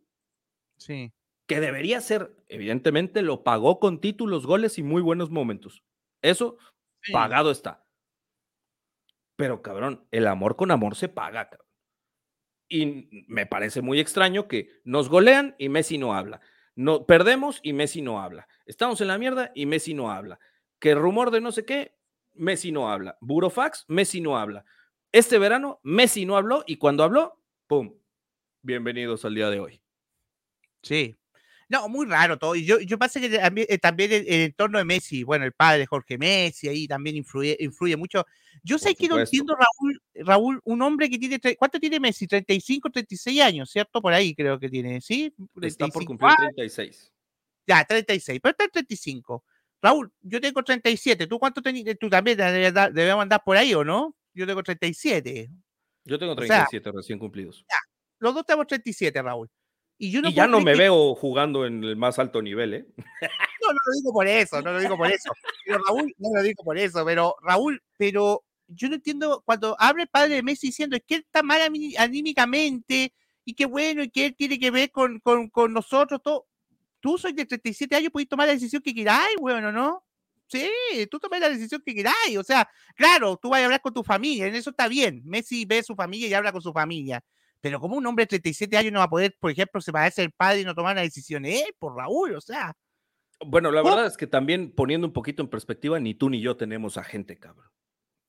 Sí que debería ser, evidentemente lo pagó con títulos, goles y muy buenos momentos. Eso pagado está. Pero cabrón, el amor con amor se paga, cabrón. Y me parece muy extraño que nos golean y Messi no habla. No, perdemos y Messi no habla. Estamos en la mierda y Messi no habla. Que rumor de no sé qué, Messi no habla. Burofax, Messi no habla. Este verano, Messi no habló y cuando habló, ¡pum! Bienvenidos al día de hoy. Sí, no, muy raro todo. Y yo, yo pasa que eh, también, el, entorno de Messi, bueno, el padre Jorge Messi ahí también influye, influye mucho. Yo sé que no entiendo, Raúl, Raúl, un hombre que tiene, ¿cuánto tiene Messi? 35, 36 años, ¿cierto? Por ahí creo que tiene, ¿sí? Está por cumplir 36. Ya, 36, pero está en 35. Raúl, yo tengo 37. ¿Tú cuánto tenías? Tú también debemos andar por ahí, ¿o no? Yo tengo 37. Yo tengo 37 recién cumplidos. Ya, los dos tenemos 37, Raúl. Y, ya no me veo jugando en el más alto nivel, ¿eh? No, no lo digo por eso, no lo digo por eso. Pero Raúl, no lo digo por eso, pero Raúl, pero yo no entiendo cuando abre el padre de Messi diciendo es que él está mal anímicamente y qué bueno y que él tiene que ver con, con, con nosotros, todo. Tú soy de 37 años, puedes tomar la decisión que queráis, bueno, ¿no? Sí, tú tomas la decisión que queráis. O sea, claro, tú vas a hablar con tu familia, en eso está bien. Messi ve a su familia y habla con su familia. Pero como un hombre de 37 años no va a poder, por ejemplo, separarse del padre y no tomar una decisión él, por Raúl, o sea. Bueno, la verdad es que también poniendo un poquito en perspectiva, ni tú ni yo tenemos agente, cabrón.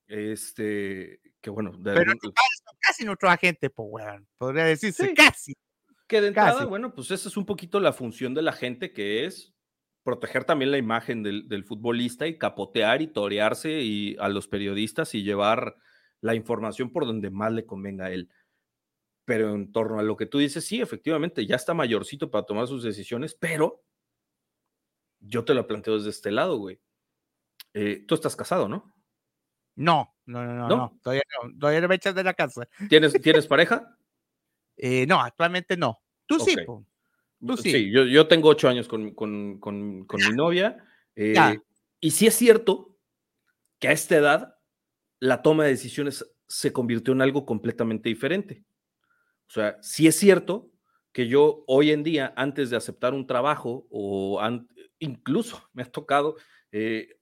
Este, que bueno. De Pero casi nuestro agente, pues, weón. Podría decirse casi. Que de entrada, bueno, pues esa es un poquito la función de la gente, que es proteger también la imagen del, del, futbolista y capotear y torearse y a los periodistas y llevar la información por donde más le convenga a él. Pero en torno a lo que tú dices, sí, efectivamente, ya está mayorcito para tomar sus decisiones, pero yo te lo planteo desde este lado, güey. Eh, tú estás casado, ¿no? No, no, no, no, Todavía, no todavía no me echas de la casa. ¿Tienes, ¿tienes pareja? Eh, no, actualmente no. Tú sí, Tú sí. Sí, yo, yo tengo ocho años con, con, con, con mi novia. Eh, y sí es cierto que a esta edad la toma de decisiones se convirtió en algo completamente diferente. O sea, sí es cierto que yo hoy en día, antes de aceptar un trabajo o incluso me ha tocado eh,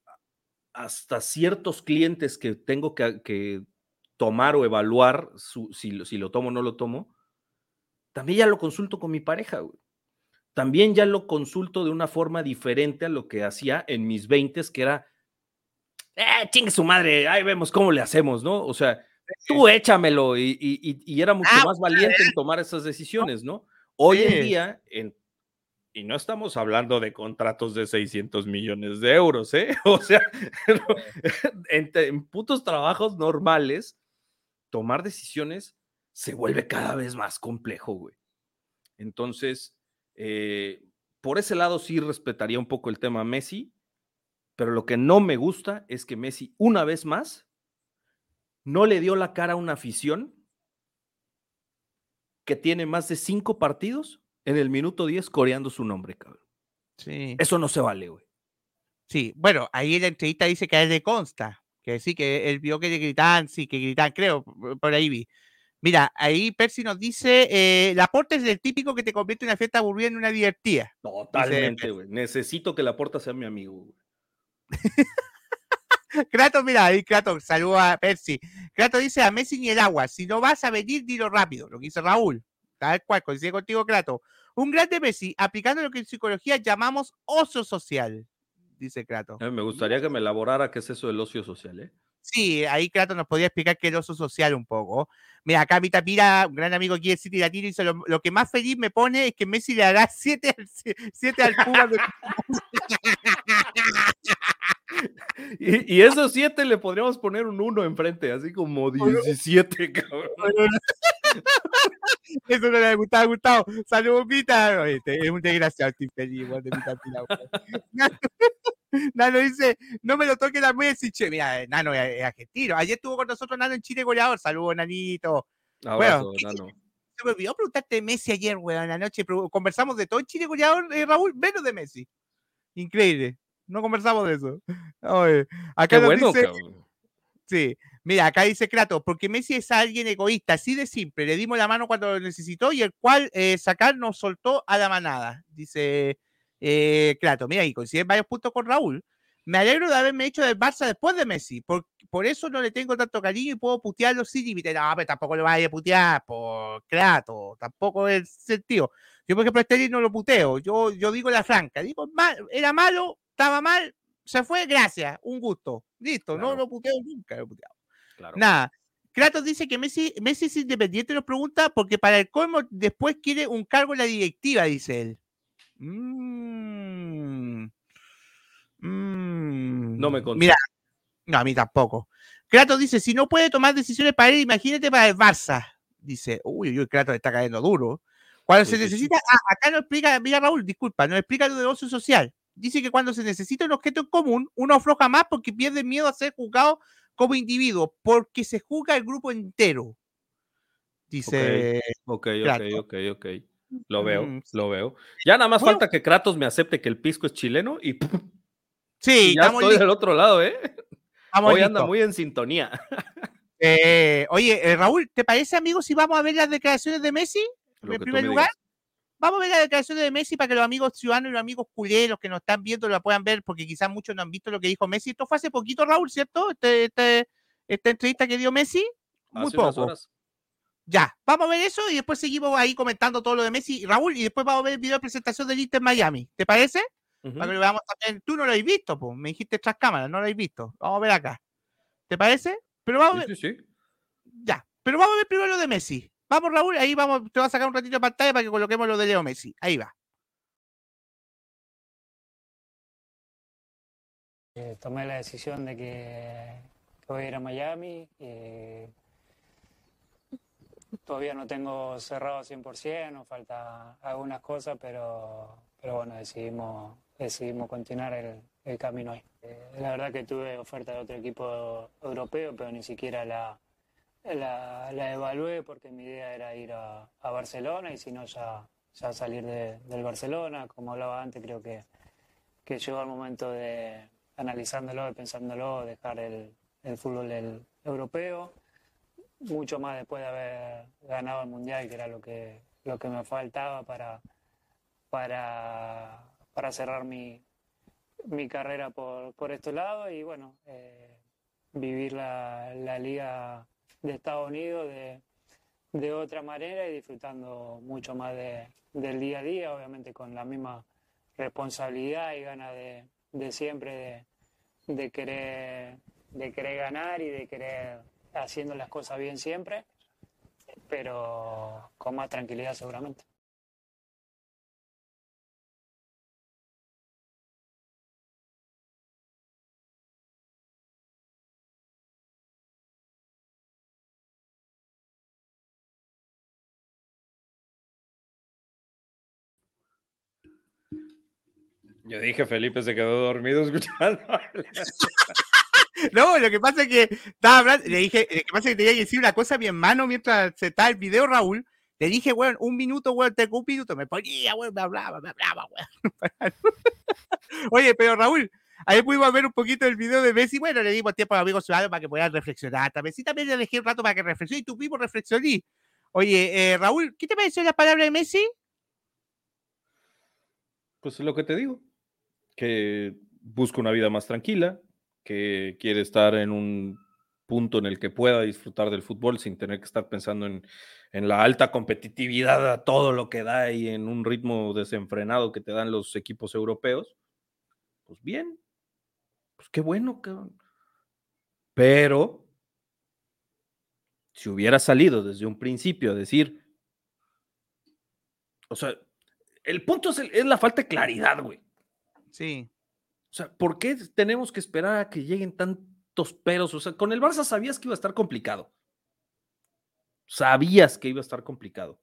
hasta ciertos clientes que tengo que, tomar o evaluar si, lo tomo o no lo tomo, también ya lo consulto con mi pareja. También ya lo consulto de una forma diferente a lo que hacía en mis 20, que era, eh, chingue su madre, ahí vemos cómo le hacemos, ¿no? O sea, tú échamelo y, era mucho ah, más valiente en tomar esas decisiones, ¿no? Hoy en día, en Y no estamos hablando de contratos de 600 millones de euros, ¿eh? O sea, en, en putos trabajos normales, tomar decisiones se vuelve cada vez más complejo, güey. Entonces, eh, por ese lado sí respetaría un poco el tema Messi, pero lo que no me gusta es que Messi, una vez más, no le dio la cara a una afición que tiene más de cinco partidos en el minuto 10 coreando su nombre, cabrón. Sí. Eso no se vale, güey. Sí, bueno, ahí en la entrevista dice que a él le consta, que sí, que él vio que le gritan, sí, que gritan, creo, por ahí vi. Mira, ahí Percy nos dice, eh, la porta es el típico que te convierte una fiesta aburrida en una divertida. Totalmente, güey. Necesito que la porta sea mi amigo, güey. Kratos, mira, ahí Kratos, saluda a Percy. Kratos dice a Messi ni el agua, si no vas a venir, dilo rápido, lo que dice Raúl. Tal cual, coincide contigo, Kratos. Un grande Messi, aplicando lo que en psicología llamamos ocio social, dice Kratos. me gustaría que me elaborara qué es eso del ocio social, ¿eh? Sí, ahí Kratos nos podría explicar qué es el ocio social un poco. Mira, acá mi tapira, un gran amigo aquí de City Latino, dice lo, lo, que más feliz me pone es que Messi le hará 7 siete al Puma. De... y, y, esos 7 le podríamos poner un 1 enfrente, así como 17, cabrón. Eso no le ha gustado, Gustavo. Saludos, Pita. Es un desgraciado, estoy feliz, igual de tapira. Nano dice, no me lo toque la Messi, che. Mira, Nano es, argentino. Ayer estuvo con nosotros Nano en Chile goleador. Saludos, Nanito. Abrazo, bueno, Nano. Se me olvidó preguntarte de Messi ayer, weón, en la noche. Conversamos de todo en Chile goleador, eh, Raúl, menos de Messi. Increíble. No conversamos de eso. Oye, acá Qué bueno, dice, cabrón. Sí, mira, acá dice Kratos, porque Messi es alguien egoísta, así de simple. Le dimos la mano cuando lo necesitó y el cual eh, sacar nos soltó a la manada. Dice eh, Kratos, mira, y coinciden varios puntos con Raúl. Me alegro de haberme hecho del Barça después de Messi, por, por eso no le tengo tanto cariño y puedo putearlo sin límite. No, pero tampoco lo vaya a putear por Kratos, tampoco es sentido. Yo, por ejemplo, a este no lo puteo, yo, yo digo la franca, digo, mal, era malo, estaba mal, se fue, gracias, un gusto, listo, claro. no lo puteo nunca, lo puteado. Claro. Nada. Kratos dice que Messi, Messi es independiente, nos pregunta, porque para el colmo después quiere un cargo en la directiva, dice él. Mm. Mm. No me consta. Mira, no, a mí tampoco. Kratos dice, si no puede tomar decisiones para él, imagínate para el Barça. Dice, uy, uy, Kratos está cayendo duro. Cuando sí, se necesita, sí. Ah, acá no explica, mira Raúl, disculpa, no explica lo de ocio social. Dice que cuando se necesita un objeto en común, uno afloja más porque pierde miedo a ser juzgado como individuo, porque se juzga el grupo entero. Dice. Ok, ok, ok, ok. Lo veo, mm. lo veo. Ya nada más bueno, falta que Kratos me acepte que el pisco es chileno y. Sí, y ya estoy del otro lado, ¿eh? Estamos Hoy listos. anda muy en sintonía. Eh, oye, eh, Raúl, ¿te parece, amigo, si vamos a ver las declaraciones de Messi? Lo en primer lugar. Vamos a ver las declaraciones de Messi para que los amigos ciudadanos y los amigos culeros que nos están viendo lo puedan ver, porque quizás muchos no han visto lo que dijo Messi. Esto fue hace poquito, Raúl, ¿cierto? Este, este, esta entrevista que dio Messi. Muy Hace poco. horas. Ya, vamos a ver eso y después seguimos ahí comentando todo lo de Messi, Raúl, y después vamos a ver el video de presentación del Inter Miami. ¿Te parece? Ujú. Para que lo veamos también. Tú no lo habéis visto, pues. Me dijiste tras cámaras, no lo habéis visto. Vamos a ver acá. ¿Te parece? Pero vamos a ver, Sí, sí, sí. ya. Pero vamos a ver primero lo de Messi. Vamos, Raúl, ahí vamos, te voy a sacar un ratito de pantalla para que coloquemos lo de Leo Messi. Ahí va. Eh, tomé la decisión de que, voy a ir a Miami. eh, todavía no tengo cerrado 100%, nos falta algunas cosas, pero, pero bueno, decidimos, decidimos continuar el, el camino ahí. Eh, la verdad que tuve oferta de otro equipo europeo, pero ni siquiera la, la, evalué porque mi idea era ir a, Barcelona y si no ya, ya salir de- del Barcelona. Como hablaba antes, creo que, que llegó el momento de, analizándolo y pensándolo, dejar el, fútbol europeo. Mucho más después de haber ganado el Mundial, que era lo que, lo que me faltaba para, para, para cerrar mi, mi carrera por, por este lado y bueno, eh, vivir la, la liga de Estados Unidos de, de otra manera y disfrutando mucho más de, del día a día, obviamente con la misma responsabilidad y ganas de, de siempre de, querer de querer ganar y de querer haciendo las cosas bien siempre, pero con más tranquilidad seguramente. Yo dije, Felipe se quedó dormido escuchando. No, lo que pasa es que estaba hablando, le dije, lo que pasa es que tenía que decir una cosa a mi hermano mientras se estaba el video, Raúl. Le dije, weón, un minuto, weón, tengo un minuto. Me ponía, weón, me hablaba, me hablaba, weón. Oye, pero Raúl, ahí pudimos ver un poquito del video de Messi. Bueno, le dimos tiempo a amigos ciudadanos para que puedan reflexionar. También sí, también le dejé un rato para que reflexione y tú mismo reflexioní. Oye, eh, Raúl, ¿qué te pareció la palabra de Messi? Pues es lo que te digo, que busca una vida más tranquila, que quiere estar en un punto en el que pueda disfrutar del fútbol sin tener que estar pensando en, en la alta competitividad a todo lo que da y en un ritmo desenfrenado que te dan los equipos europeos. Pues bien, pues qué bueno. Pero si hubiera salido desde un principio a decir, o sea, el punto es, es la falta de claridad, güey. Sí. O sea, ¿por qué tenemos que esperar a que lleguen tantos peros? O sea, con el Barça sabías que iba a estar complicado. Sabías que iba a estar complicado.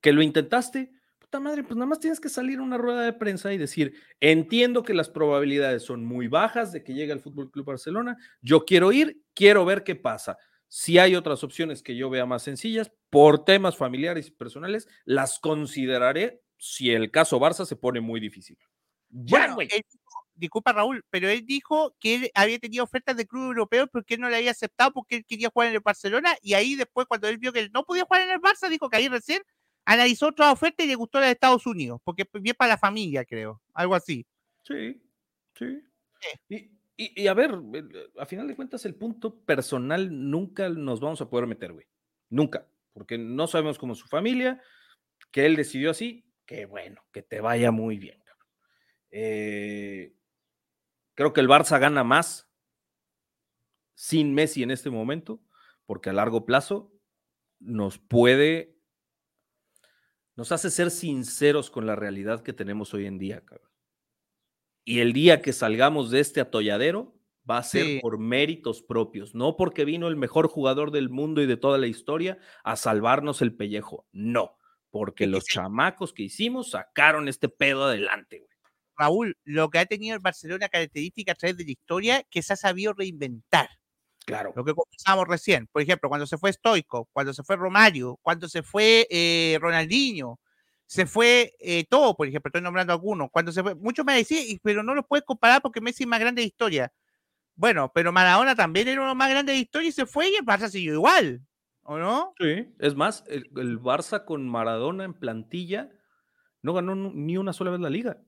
Que lo intentaste, puta madre, pues nada más tienes que salir a una rueda de prensa y decir, entiendo que las probabilidades son muy bajas de que llegue al Fútbol Club Barcelona. Yo quiero ir, quiero ver qué pasa. Si hay otras opciones que yo vea más sencillas, por temas familiares y personales, las consideraré si el caso Barça se pone muy difícil. Bueno, güey. él dijo- disculpa Raúl, pero él dijo que él había tenido ofertas de club europeo porque él no le había aceptado porque él quería jugar en el Barcelona y ahí después cuando él vio que él no podía jugar en el Barça, dijo que ahí recién analizó otra oferta y le gustó la de Estados Unidos, porque bien para la familia, creo, algo así. Sí, sí. Y, y- y a ver, eh, a final de cuentas, el punto personal nunca nos vamos a poder meter, güey. Nunca. Porque no sabemos cómo su familia, que él decidió así, que bueno, que te vaya muy bien. Eh, creo que el Barça gana más sin Messi en este momento, porque a largo plazo nos puede, nos hace ser sinceros con la realidad que tenemos hoy en día, cabrón. Y el día que salgamos de este atolladero va a ser Sí. por méritos propios, no porque vino el mejor jugador del mundo y de toda la historia a salvarnos el pellejo, no, porque los chamacos que hicimos sacaron este pedo adelante, güey. Raúl, lo que ha tenido el Barcelona característica a través de la historia, que se ha sabido reinventar. Claro. Lo que conversábamos recién, por ejemplo, cuando se fue Stoico, cuando se fue Romario, cuando se fue eh, Ronaldinho, se fue eh, todo, por ejemplo, estoy nombrando algunos, cuando se fue, muchos me decían, "Y- pero no los puedes comparar porque Messi es más grande de historia. Bueno, pero Maradona también era uno más grande de historia y se fue y el Barça siguió igual, ¿o no? Sí. Es más, el, el Barça con Maradona en plantilla no ganó ni una sola vez la liga.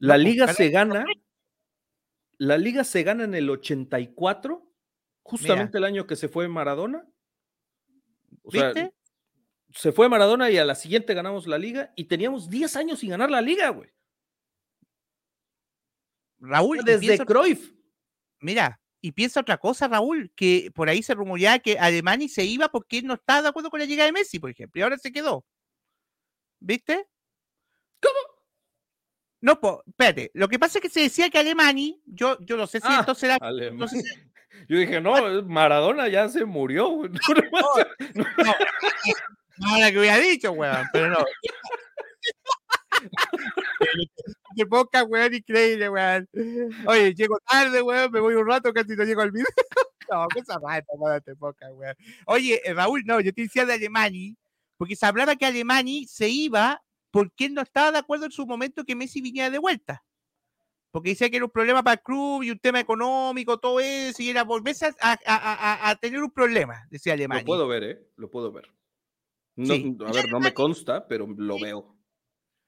La pues, liga se gana, la liga se gana en el 84, justamente el año que se fue Maradona. O sea, ¿Viste? se fue Maradona y a la siguiente ganamos la liga y teníamos 10 años sin ganar la liga, güey. Raúl, Desde Cruyff. mira, y piensa otra cosa, Raúl, que por ahí se rumoreaba que Alemania se iba porque él no estaba de acuerdo con la llegada de Messi, por ejemplo, y ahora se quedó. ¿Viste? ¿Cómo? No, po, espérate, lo que pasa es que se decía que Alemania, yo, yo no sé si Ah, esto será, Alemania. no sé si- Yo dije, no, Maradona ya se murió. güey. No, no, no, ahora que hubiera dicho, weón, pero no. Este podcast, weón, increíble, weón. Oye, llego tarde, weón, me voy un rato, casi no llego al video. No, cosa rata, weón, este podcast, weón. Oye, eh, Raúl, no, yo te decía de Alemania, porque se hablaba que Alemania se iba porque él no estaba de acuerdo en su momento que Messi viniera de vuelta. Porque decía que era un problema para el club y un tema económico, todo eso, y era volverse a, a- a- a- tener un problema, decía Alemania. Lo puedo ver, ¿eh? Lo puedo ver. No, Sí. A ver, no me consta, pero lo veo.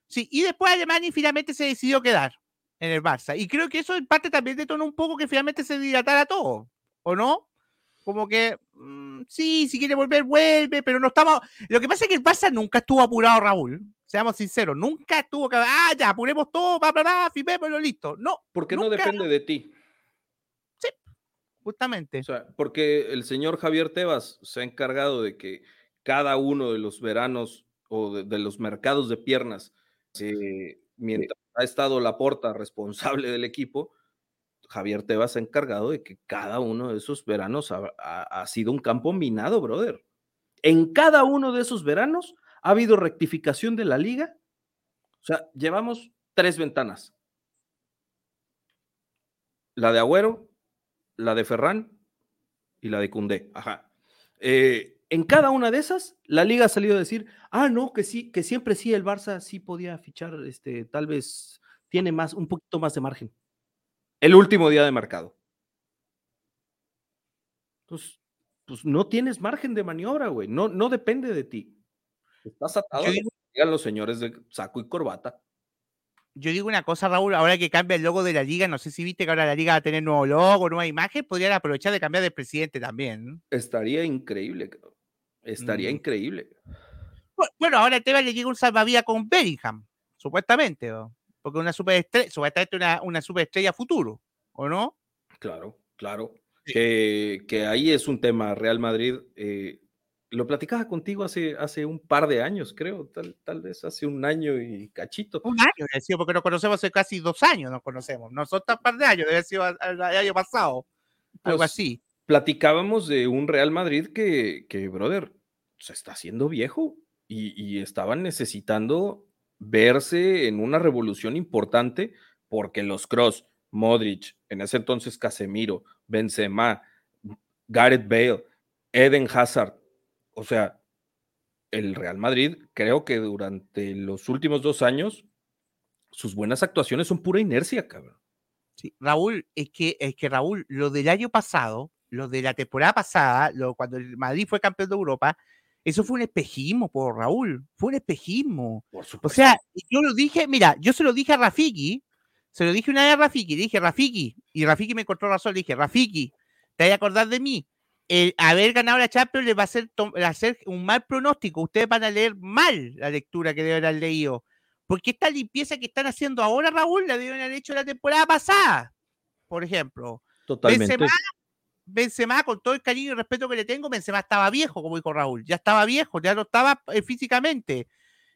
Sí, y después Alemania finalmente se decidió quedar en el Barça. Y creo que eso en parte también detonó un poco que finalmente se dilatara todo, ¿o no? Como que, mm, sí, si quiere volver, vuelve, pero no estamos... Lo que pasa es que el Barça nunca estuvo apurado, Raúl. Seamos sinceros, nunca estuvo que, ah, ya, apuremos todo, bla, bla, bla, firmémoslo, listo. No, Porque no depende de ti. justamente. O sea, porque el señor Javier Tebas se ha encargado de que cada uno de los veranos o de, de los mercados de piernas, eh, mientras ha estado la porta responsable del equipo, Javier Tebas ha encargado de que cada uno de esos veranos ha sido un campo minado, brother. En cada uno de esos veranos ha habido rectificación de la liga. O sea, llevamos tres ventanas. la de Agüero, la de Ferran y la de Cundé. Ajá. Eh, en cada una de esas, la liga ha salido a decir, ah, no, que sí, que siempre sí, el Barça sí podía fichar, este, tal vez tiene más, un poquito más de margen. El último día de mercado. Entonces, pues no tienes margen de maniobra, güey. No, no depende de ti. Estás atado a los señores de saco y corbata. Yo digo una cosa, Raúl, ahora que cambia el logo de la liga, no sé si viste que ahora la liga va a tener nuevo logo, nueva imagen, podrían aprovechar de cambiar de presidente también. Estaría increíble, estaría mm. increíble. Bueno, ahora el tema le llega un salvavidas con Bellingham, supuestamente, porque una superestrella, supuestamente una, una superestrella futuro, ¿o no? Claro, claro. Que, que, ahí es un tema, Real Madrid. Eh, lo platicaba contigo hace, hace un par de años, creo, tal, tal vez hace un año y cachito. Un año, decía, porque nos conocemos hace casi dos años, nos conocemos. No son tan par de años, debe haber sido el año pasado, algo pues, así. Platicábamos de un Real Madrid que, que brother, se está haciendo viejo y, y estaban necesitando verse en una revolución importante porque los Cross, Modric, en ese entonces Casemiro, Benzema, Gareth Bale, Eden Hazard, o sea, el Real Madrid, creo que durante los últimos dos años, sus buenas actuaciones son pura inercia, cabrón. Sí, Raúl, es que, es que Raúl, lo del año pasado, lo de la temporada pasada, lo, cuando el Madrid fue campeón de Europa, eso fue un espejismo, por Raúl, fue un espejismo. o sea, yo lo dije, mira, yo se lo dije a Rafiki, se lo dije una vez a Rafiki, dije, Rafiki, y Rafiki me encontró razón, le dije, Rafiki, te vas a acordar de mí, el haber ganado la Champions les va a hacer, hacer, un mal pronóstico. Ustedes van a leer mal la lectura que deben haber leído. Porque esta limpieza que están haciendo ahora, Raúl, la deben haber hecho la temporada pasada. Por ejemplo. Totalmente. Benzema, con todo el cariño y respeto que le tengo, Benzema estaba viejo, como dijo Raúl. Ya estaba viejo, ya no estaba eh, físicamente.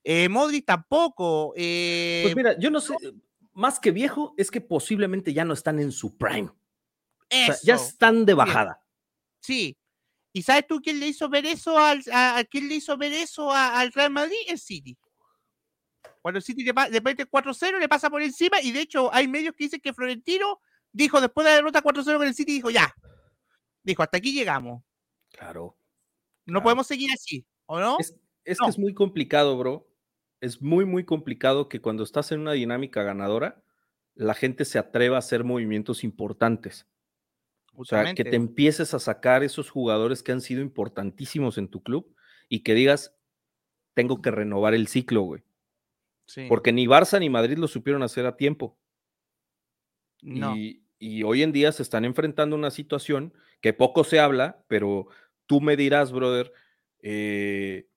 Eh, Modric tampoco. Eh, pues mira, yo no sé, más que viejo, es que posiblemente ya no están en su prime. ya están de bajada. Sí. ¿Y sabes tú quién le hizo ver eso al, a, quién le hizo ver eso al Real Madrid? El City. Cuando el City le, le 4-0, le pasa por encima, y de hecho hay medios que dicen que Florentino dijo después de la derrota 4-0 con el City, dijo ya. Dijo, hasta aquí llegamos. Claro. No podemos seguir así, ¿o no? Es, que es muy complicado, bro. Es muy, muy complicado que cuando estás en una dinámica ganadora, la gente se atreva a hacer movimientos importantes. O sea, que te empieces a sacar esos jugadores que han sido importantísimos en tu club y que digas, tengo que renovar el ciclo, güey. Porque ni Barça ni Madrid lo supieron hacer a tiempo. Y, hoy en día se están enfrentando a una situación que poco se habla, pero tú me dirás, brother, eh,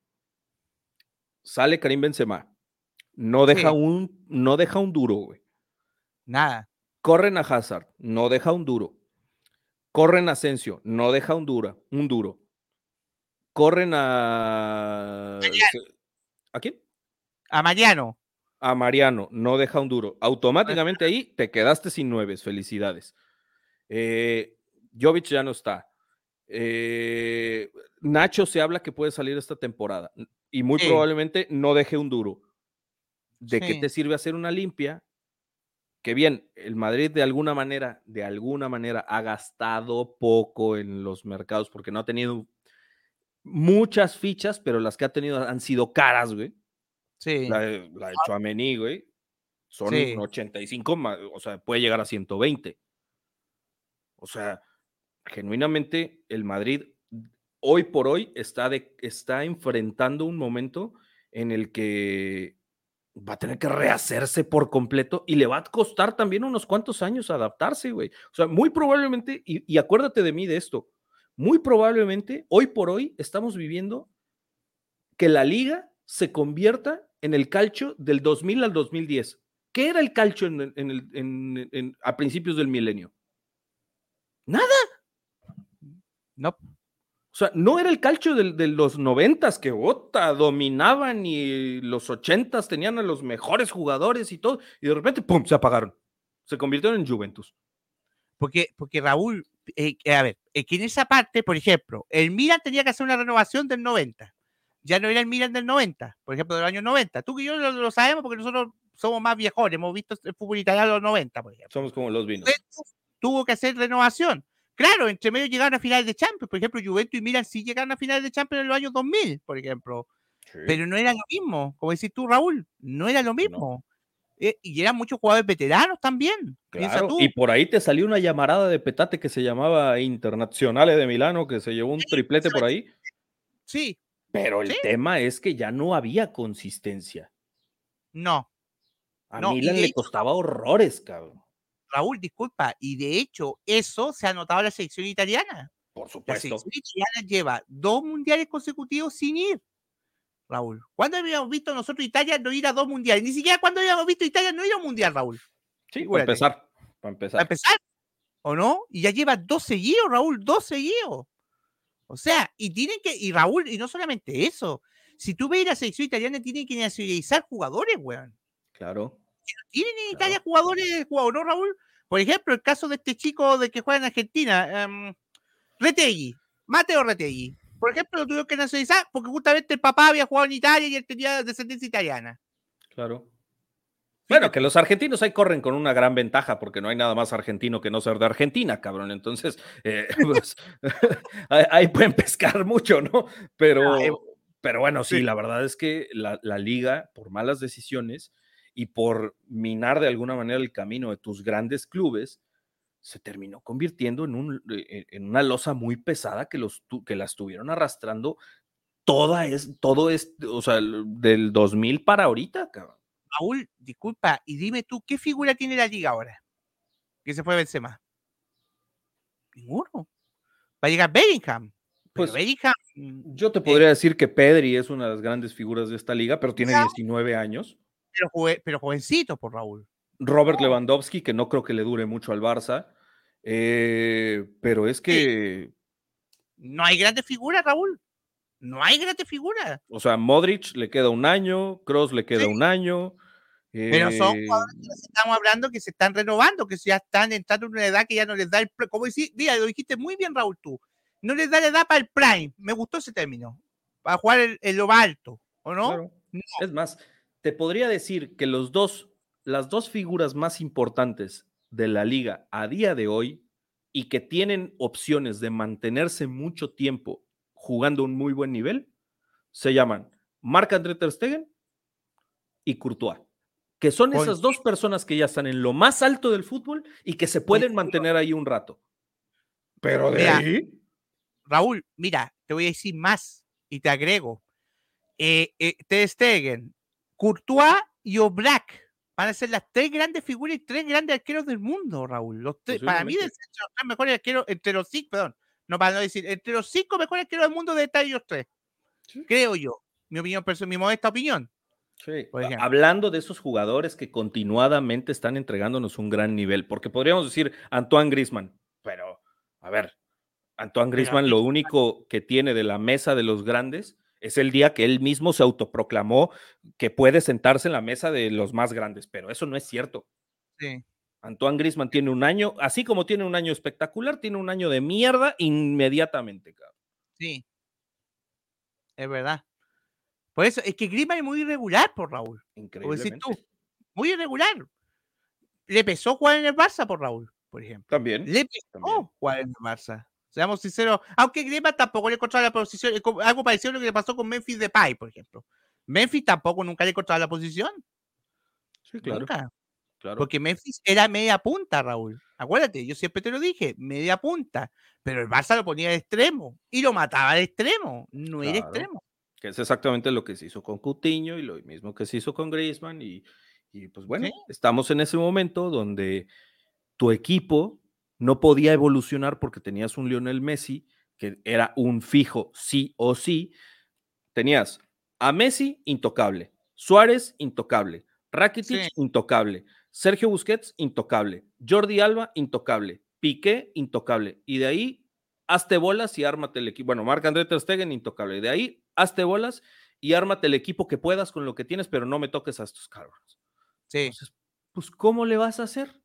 sale Karim Benzema, no deja, un, no deja un duro, güey. Nada. Corren a Hazard, no deja un duro. Corren a Asensio, no deja un, duro, un duro. Corren a. ¿A quién? A Mariano. A Mariano, no deja un duro. Automáticamente ahí te quedaste sin nueve. Felicidades. Eh, Jovic ya no está. Eh, Nacho se habla que puede salir esta temporada y muy probablemente no deje un duro. ¿De qué te sirve hacer una limpia que bien, el Madrid de alguna manera, de alguna manera ha gastado poco en los mercados porque no ha tenido muchas fichas, pero las que ha tenido han sido caras, güey. Sí. La, la de güey, son 85, o sea, puede llegar a 120. O sea, genuinamente el Madrid hoy por hoy está, está enfrentando un momento en el que va a tener que rehacerse por completo y le va a costar también unos cuantos años adaptarse, güey. O sea, muy probablemente, y, acuérdate de mí de esto, muy probablemente hoy por hoy estamos viviendo que la liga se convierta en el calcio del 2000 al 2010. ¿Qué era el calcio a principios del milenio? Nada. No. O sea, no era el calcio de, los noventas que bota, dominaban y los ochentas tenían a los mejores jugadores y todo, y de repente, ¡pum!, se apagaron. Se convirtieron en Juventus. Porque, porque Raúl, eh, eh, a ver, eh, que en esa parte, por ejemplo, el Milan tenía que hacer una renovación del 90. Ya no era el Milan del 90, por ejemplo, del año 90. Tú y yo lo, sabemos porque nosotros somos más viejos, hemos visto el fútbol italiano de los 90, por ejemplo. Somos como los vinos. tuvo que hacer renovación. Claro, entre medio llegaron a finales de Champions. Por ejemplo, Juventus y Milan sí llegaron a finales de Champions en los años 2000, por ejemplo. Pero no era lo mismo, como decís tú, Raúl, no era lo mismo. Eh, y eran muchos jugadores veteranos también. y por ahí te salió una llamarada de petate que se llamaba Internacionales de Milano, que se llevó un triplete por ahí. Sí. Pero el tema es que ya no había consistencia. No. A Milan le costaba horrores, cabrón. Raúl, disculpa, y de hecho eso se ha notado en la selección italiana. Por supuesto. La selección italiana lleva dos mundiales consecutivos sin ir. Raúl. ¿Cuándo habíamos visto nosotros Italia no ir a dos mundiales? Ni siquiera cuando habíamos visto Italia no ir a un mundial, Raúl. Sí, para empezar. Para empezar. Para empezar. ¿O no? Y ya lleva dos seguidos, Raúl, dos seguidos. O sea, y tienen que, y Raúl, y no solamente eso, si tú ves la selección italiana, tienen que nacionalizar jugadores, weón. Claro. Tienen en Italia jugadores, jugadores, ¿no, Raúl? Por ejemplo, el caso de este chico de que juega en Argentina, um, Retegui, Mateo Retegui. Por ejemplo, lo tuvieron que nacionalizar porque justamente el papá había jugado en Italia y él tenía descendencia italiana. Claro. Bueno, que los argentinos ahí corren con una gran ventaja porque no hay nada más argentino que no ser de Argentina, cabrón. Entonces, eh, pues, ahí pueden pescar mucho, ¿no? Pero, pero bueno, sí, la verdad es que la, la, liga, por malas decisiones y por minar de alguna manera el camino de tus grandes clubes, se terminó convirtiendo en, un, e, en una losa muy pesada que, los, que la estuvieron arrastrando toda es, todo es, o sea, del 2000 para ahorita, cabrón. Raúl, disculpa, y dime tú, ¿qué figura tiene la liga ahora? Que se fue Benzema. Ninguno. Va a llegar Bellingham. Pues Bellingham, yo te podría decir que Pedri es una de las grandes figuras de esta liga, pero tiene 19 años. Pero, pero jovencito, por Raúl. Robert Lewandowski, que no creo que le dure mucho al Barça, eh, pero es que... No hay grandes figuras, Raúl. No hay grandes figuras. O sea, Modric le queda un año, Cross le queda un año. Pero son eh, jugadores que estamos hablando que se están renovando, que ya están entrando en una edad que ya no les da el. Como decís, mira, lo dijiste muy bien, Raúl, tú. No les da la edad para el prime. Me gustó ese término. Para jugar en lo alto, ¿o no? Es más, te podría decir que los dos las dos figuras más importantes de la liga a día de hoy y que tienen opciones de mantenerse mucho tiempo jugando un muy buen nivel, se llaman Marc-André Ter Stegen y Courtois, que son esas dos personas que ya están en lo más alto del fútbol y que se pueden mantener ahí un rato. Pero de ahí... Raúl, mira, te voy a decir más y te agrego. Eh, eh, Ter Stegen, Courtois y Oblak van a ser las tres grandes figuras y tres grandes arqueros del mundo, Raúl. Los para mí, de ser los tres mejores arqueros, entre los cinco, perdón, no para no decir, entre los cinco mejores arqueros del mundo de estar ellos tres. Creo yo. Mi opinión, mi modesta opinión. Sí. Hablando de esos jugadores que continuadamente están entregándonos un gran nivel, porque podríamos decir Antoine Grisman, pero a ver, Antoine Grisman lo único que tiene de la mesa de los grandes es el día que él mismo se autoproclamó que puede sentarse en la mesa de los más grandes, pero eso no es cierto. Sí. Antoine Grisman tiene un año, así como tiene un año espectacular, tiene un año de mierda inmediatamente, cabrón. Sí. Es verdad. Por eso, es que Grisman es muy irregular, por Raúl. Increíble. muy irregular. Le pesó jugar en el Barça, por Raúl, por ejemplo. También. Le pesó jugar en el Barça. Seamos sinceros, aunque Griezmann tampoco le encontraba la posición, algo parecido a lo que le pasó con Memphis Depay, por ejemplo. Memphis tampoco nunca le encontraba la posición. Sí, claro. Nunca. Porque Memphis era media punta, Raúl. Acuérdate, yo siempre te lo dije, media punta. Pero el Barça lo ponía de extremo y lo mataba de extremo. No era extremo. Que es exactamente lo que se hizo con Coutinho y lo mismo que se hizo con Griezmann. Y, pues bueno, estamos en ese momento donde tu equipo no podía evolucionar porque tenías un Lionel Messi que era un fijo sí o sí. Tenías a Messi intocable, Suárez intocable, Rakitic intocable, Sergio Busquets intocable, Jordi Alba intocable, Piqué intocable y de ahí hazte bolas y ármate el equipo. Bueno, Marc André Ter Stegen intocable. De ahí hazte bolas y ármate el equipo que puedas con lo que tienes, pero no me toques a estos cabrones. Sí. pues ¿cómo le vas a hacer?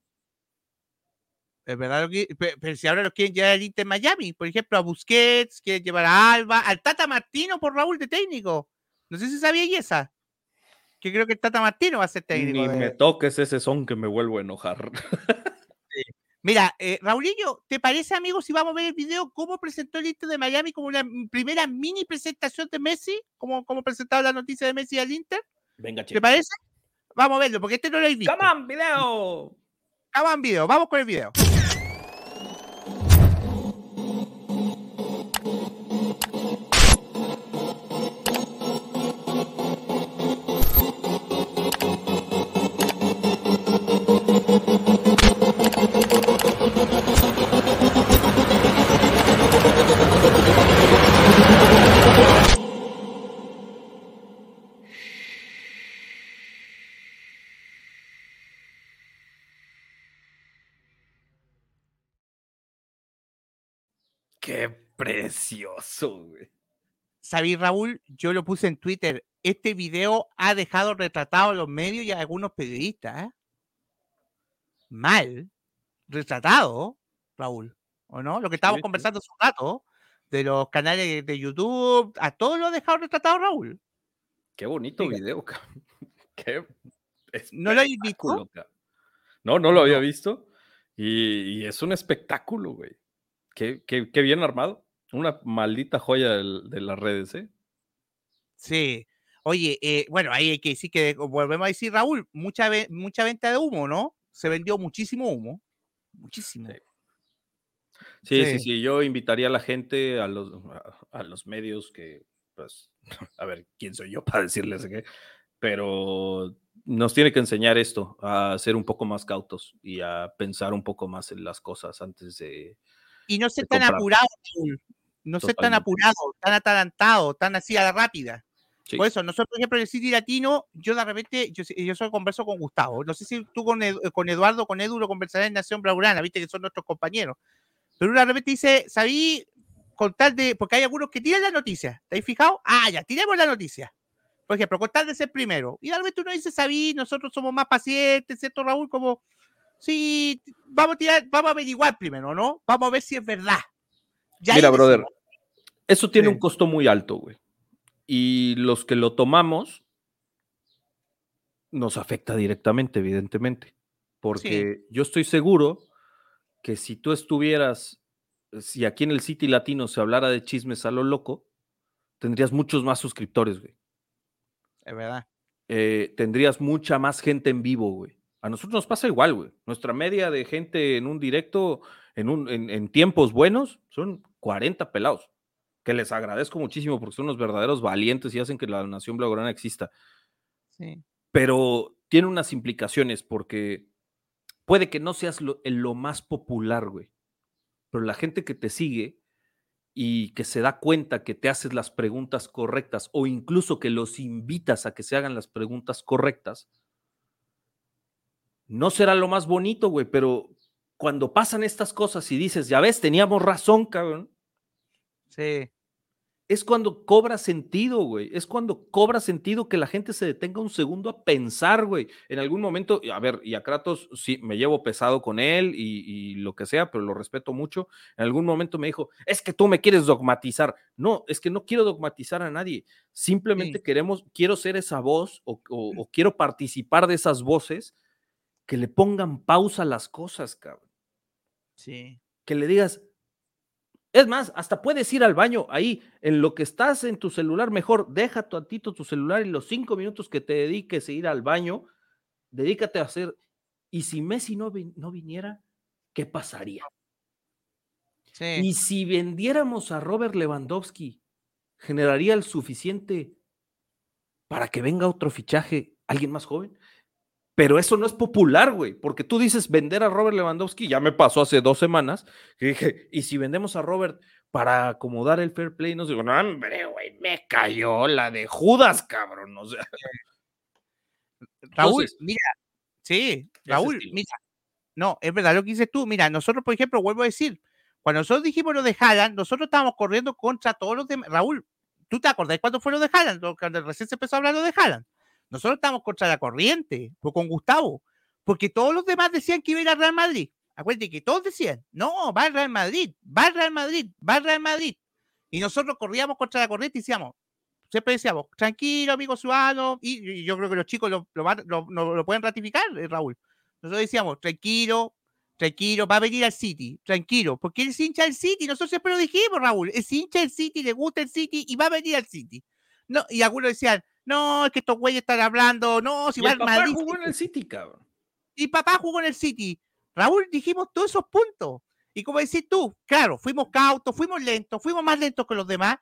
Es verdad, pero, si ahora lo quieren llevar al Inter Miami, por ejemplo, a Busquets, quieren llevar a Alba, al Tata Martino por Raúl de técnico. No sé si sabía y esa. Que creo que el Tata Martino va a ser técnico. Ni me toques ese son que me vuelvo a enojar. Mira, eh, Raulillo, ¿te parece, amigo, si vamos a ver el video, cómo presentó el Inter de Miami como una primera mini presentación de Messi? ¿Cómo, cómo presentaba la noticia de Messi al Inter? Venga, ¿Te parece? Vamos a verlo, porque este no lo he visto. ¡Come on, video! ¡Come on, video! Vamos con el video. Qué precioso, güey. Sabí, Raúl, yo lo puse en Twitter. Este video ha dejado retratado a los medios y a algunos periodistas. ¿eh? Mal. Retratado, Raúl. ¿O no? Lo que estábamos Sí, conversando hace un rato de los canales de YouTube. A todos lo ha dejado retratado, Raúl. Qué bonito video, cabrón. Qué ¿No lo habéis visto? No, no lo había visto. Y, y es un espectáculo, güey. Qué, qué- qué bien armado. Una maldita joya de las redes, ¿eh? Sí. Oye, eh, bueno, ahí hay que decir que, volvemos a decir, Raúl, mucha, mucha venta de humo, ¿no? Se vendió muchísimo humo. Muchísimo. Sí. Sí, sí, Sí. sí. Yo invitaría a la gente, a los, a, a los medios que, pues, a ver, ¿quién soy yo para decirles qué? Pero nos tiene que enseñar esto, a ser un poco más cautos y a pensar un poco más en las cosas antes de... Y no ser tan comprar. apurado. No ser tan apurado, tan atarantado, tan así a la rápida. Sí. Por eso, nosotros, por ejemplo, en el City Latino, yo de repente, yo, yo solo converso con Gustavo. No sé si tú con, Ed- con Eduardo, con Edu, lo conversarás en Nación Blaurana, viste que son nuestros compañeros. Pero de repente dice, sabí con tal de, porque hay algunos que tiran la noticia, ¿te has fijado? Ah, ya, tiremos la noticia. Por ejemplo, con tal de ser primero. Y de repente uno dice, sabí, nosotros somos más pacientes, ¿cierto, Raúl? Como, sí, vamos a tirar, vamos a averiguar primero, ¿no? Vamos a ver si es verdad. Ya Mira, brother, eso tiene Sí. un costo muy alto, güey. Y los que lo tomamos nos afecta directamente, evidentemente. Porque yo estoy seguro que si tú estuvieras, si aquí en el City Latino se hablara de chismes a lo loco, tendrías muchos más suscriptores, güey. Es verdad. Eh, tendrías mucha más gente en vivo, güey. A nosotros nos pasa igual, güey. Nuestra media de gente en un directo, en, un, en, en tiempos buenos, son 40 pelados. Que les agradezco muchísimo porque son unos verdaderos valientes y hacen que la nación blaugrana exista. Sí. Pero tiene unas implicaciones porque puede que no seas lo, lo más popular, güey. Pero la gente que te sigue y que se da cuenta que te haces las preguntas correctas o incluso que los invitas a que se hagan las preguntas correctas, no será lo más bonito, güey, pero cuando pasan estas cosas y dices, ya ves, teníamos razón, cabrón, Sí. Es cuando cobra sentido, güey. Es cuando cobra sentido que la gente se detenga un segundo a pensar, güey. En algún momento, a ver, y a Kratos sí, me llevo pesado con él y, y lo que sea, pero lo respeto mucho. En algún momento me dijo, es que tú me quieres dogmatizar. No, es que no quiero dogmatizar a nadie. Simplemente Sí. queremos, quiero ser esa voz o, o- o quiero participar de esas voces que le pongan pausa a las cosas, cabrón Sí. que le digas, es más, hasta puedes ir al baño ahí, en lo que estás en tu celular, mejor deja tantito tu celular y los cinco minutos que te dediques a ir al baño, dedícate a hacer. Y si Messi no, no viniera, ¿qué pasaría? Sí. Y si vendiéramos a Robert Lewandowski, generaría el suficiente para que venga otro fichaje, alguien más joven. Pero eso no es popular, güey, porque tú dices vender a Robert Lewandowski, ya me pasó hace dos semanas, que dije, y si vendemos a Robert para acomodar el fair play, no digo, no, hombre, güey, me cayó la de Judas, cabrón, o sea, Raúl, Entonces, mira, sí, Raúl, estilo. mira, no, es verdad lo que dices tú. Mira, nosotros, por ejemplo, vuelvo a decir, cuando nosotros dijimos lo de Haaland, nosotros estábamos corriendo contra todos los demás. Raúl, ¿tú te acordás cuándo fue lo de Haaland? Cuando recién se empezó a hablar lo de Haaland. Nosotros estábamos contra la corriente, con Gustavo, porque todos los demás decían que iba a ir al Real Madrid. Acuérdate que todos decían, no, va al Real Madrid, va al Real Madrid, va al Real Madrid. Y nosotros corríamos contra la corriente y decíamos, siempre decíamos, tranquilo, amigo ciudadano, y, y yo creo que los chicos lo pueden ratificar, eh, Raúl. Nosotros decíamos, tranquilo, tranquilo, va a venir al City, tranquilo, porque él es hincha del City, nosotros siempre lo dijimos, Raúl, es hincha del City, le gusta el City y va a venir al City. No, y algunos decían, no, es que estos güeyes están hablando, no, si Y va el al papá Madrid. jugó en el City, cabrón. Y papá jugó en el City. Raúl, dijimos todos esos puntos. Y como decís tú, claro, fuimos cautos, fuimos lentos, fuimos más lentos que los demás,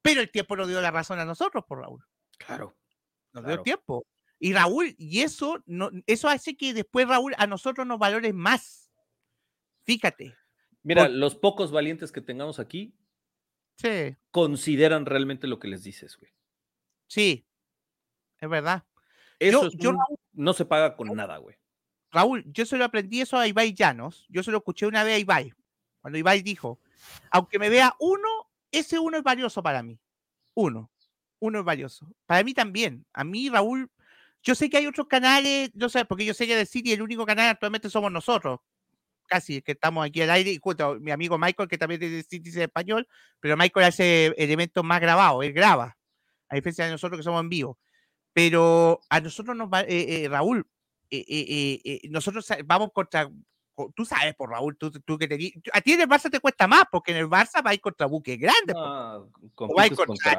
pero el tiempo nos dio la razón a nosotros, por Raúl. Claro. Nos Claro. dio tiempo. Y Raúl, y eso, no, eso hace que después Raúl a nosotros nos valores más. Fíjate. Mira, Por- los pocos valientes que tengamos aquí Sí, consideran realmente lo que les dices, güey. sí. Es verdad. Eso Yo- es yo, un- no se paga con nada, güey. Raúl, yo se lo aprendí eso a Ibai Llanos. Yo se lo escuché una vez a Ibai. Cuando Ibai dijo, aunque me vea uno, ese uno es valioso para mí. Uno. Uno es valioso. Para mí también. A mí, Raúl, yo sé que hay otros canales, no sé, porque yo sé que del City el único canal actualmente somos nosotros. Casi que estamos aquí al aire y junto a mi amigo Michael, que también es de City español, pero Michael hace elementos más grabados, él graba, a diferencia de nosotros que somos en vivo. Pero a nosotros nos va, eh, eh, Raúl, eh, eh, eh, eh, nosotros vamos contra, co- tú sabes, por Raúl, tú, tú que te, a ti en el Barça te cuesta más, porque en el Barça vais contra buques grandes, o vais compites contra,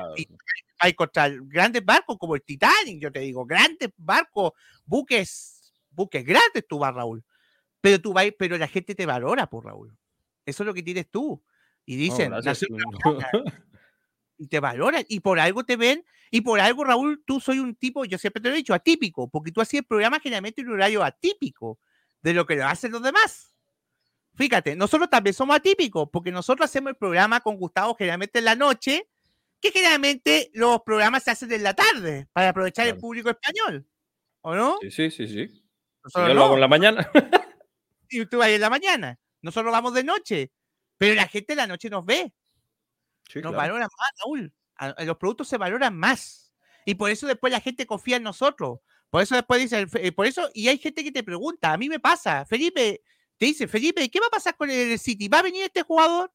vais contra grandes barcos como el Titanic, yo te digo, grandes barcos, buques, buques grandes tú vas, Raúl. Pero tú vas, pero la gente te valora, por Raúl. Eso es lo que tienes tú. Y dicen, gracias. nació y te valoran y por algo te ven y por algo Raúl tú soy un tipo yo siempre te lo he dicho atípico porque tú hacías el programa generalmente en un horario atípico de lo que lo hacen los demás fíjate nosotros también somos atípicos porque nosotros hacemos el programa con Gustavo generalmente en la noche que generalmente los programas se hacen en la tarde para aprovechar el público español ¿o no? Sí, sí, sí, sí. Nosotros Yo lo no hago en la mañana. y tú vas en la mañana nosotros vamos de noche pero la gente en la noche nos ve Sí, nos claro. valoran más, Raúl. A- a los productos se valoran más. Y por eso después la gente confía en nosotros. Por eso después dice, por eso, y hay gente que te pregunta, a mí me pasa, Felipe, te dice, Felipe, ¿qué va a pasar con el City? ¿Va a venir este jugador?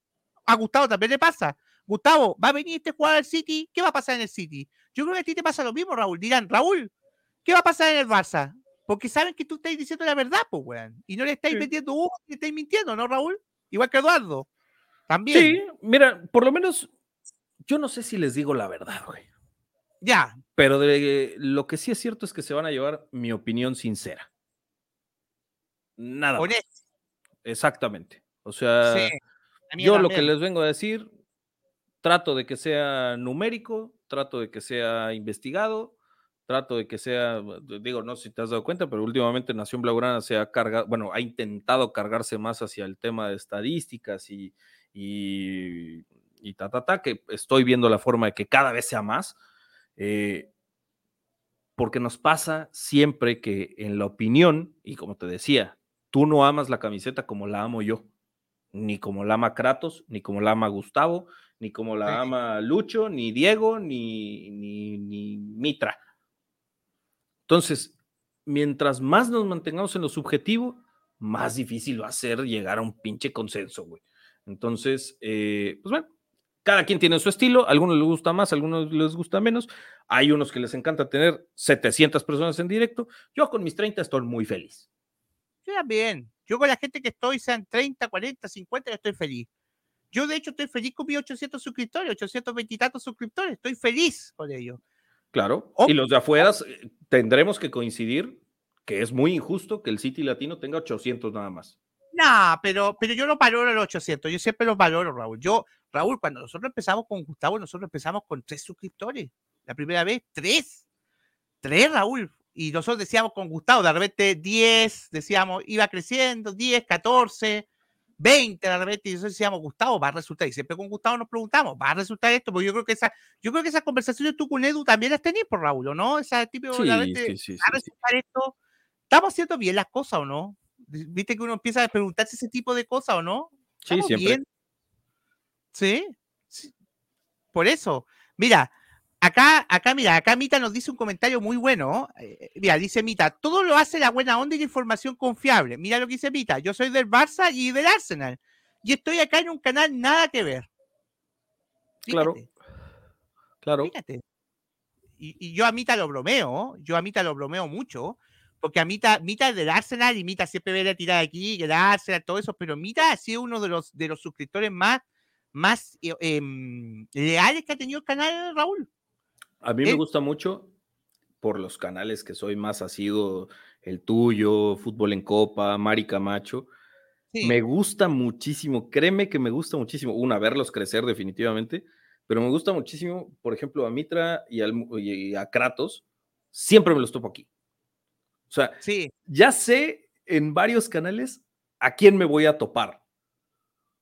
A Gustavo también le pasa. Gustavo, ¿va a venir este jugador al City? ¿Qué va a pasar en el City? Yo creo que a ti te pasa lo mismo, Raúl. Dirán, Raúl, ¿qué va a pasar en el Barça? Porque saben que tú estás diciendo la verdad, pues, weón. Y no le estáis Sí. metiendo humo, le estáis mintiendo, ¿no, Raúl? Igual que Eduardo. También. Sí, mira, por lo menos yo no sé si les digo la verdad, güey. Ya, Pero de, lo que sí es cierto es que se van a llevar mi opinión sincera. Nada. más. Exactamente. O sea, Sí, yo lo que les vengo a decir, trato de que sea numérico, trato de que sea investigado, trato de que sea, digo, no sé si te has dado cuenta, pero últimamente Nación Blaugrana se ha cargado, bueno, ha intentado cargarse más hacia el tema de estadísticas y, y, y ta, ta, ta, que estoy viendo la forma de que cada vez sea más, eh, porque nos pasa siempre que en la opinión, y como te decía, tú no amas la camiseta como la amo yo ni como la ama Kratos, ni como la ama Gustavo, ni como la Sí. ama Lucho, ni Diego, ni, ni, ni Mitra. Entonces, mientras más nos mantengamos en lo subjetivo, más difícil va a ser llegar a un pinche consenso, güey. Entonces, eh, pues bueno, cada quien tiene su estilo, a algunos les gusta más, a algunos les gusta menos. Hay unos que les encanta tener 700 personas en directo. Yo con mis 30 estoy muy feliz. Yo también. Yo con la gente que estoy, sean 30, 40, 50, yo estoy feliz. Yo, de hecho, estoy feliz con mis 800 suscriptores, 820 y tantos suscriptores. Estoy feliz con ellos. Claro. Oh. Y los de afuera eh, tendremos que coincidir que es muy injusto que el City Latino tenga 800 nada más. Nah, pero, pero yo no valoro los 800. Yo siempre los valoro, Raúl. Yo, Raúl, cuando nosotros empezamos con Gustavo, nosotros empezamos con tres suscriptores. La primera vez, tres. Tres, Raúl. Y nosotros decíamos con Gustavo, de repente 10, decíamos, iba creciendo, 10, 14, 20, de repente, y nosotros decíamos, Gustavo, va a resultar. Y siempre con Gustavo nos preguntamos, ¿va a resultar esto? Porque yo creo que esa, yo creo que esas conversaciones tú con Edu también las tenías por Raúl, ¿o ¿no? Esa tipo Sí, de repente, sí, sí, ¿va a resultar esto? ¿Estamos haciendo bien las cosas o no? Viste que uno empieza a preguntarse ese tipo de cosas o no. Sí, ¿Estamos siempre. bien? ¿Sí? sí. Por eso. Mira, acá, acá, mira, acá Mita nos dice un comentario muy bueno. eh, mira, dice Mita, todo lo hace la buena onda y la información confiable. Mira lo que dice Mita, yo soy del Barça y del Arsenal. Y estoy acá en un canal nada que ver. Claro. Claro. fíjate. Y, y yo a Mita lo bromeo, yo a Mita lo bromeo mucho, porque a Mita, Mita es del Arsenal y Mita siempre ve la tirada aquí, el Arsenal, todo eso, pero Mita ha sido uno de los, de los suscriptores más, más eh, em, leales que ha tenido el canal, Raúl. A mí me gusta mucho por los canales que soy más asido, el tuyo, Fútbol en Copa, Mari Camacho. Me gusta muchísimo, créeme que me gusta muchísimo, una, verlos crecer definitivamente, pero me gusta muchísimo, por ejemplo, a Mitra y, y a Kratos, siempre me los topo aquí. O sea, sí. ya sé en varios canales a quién me voy a topar.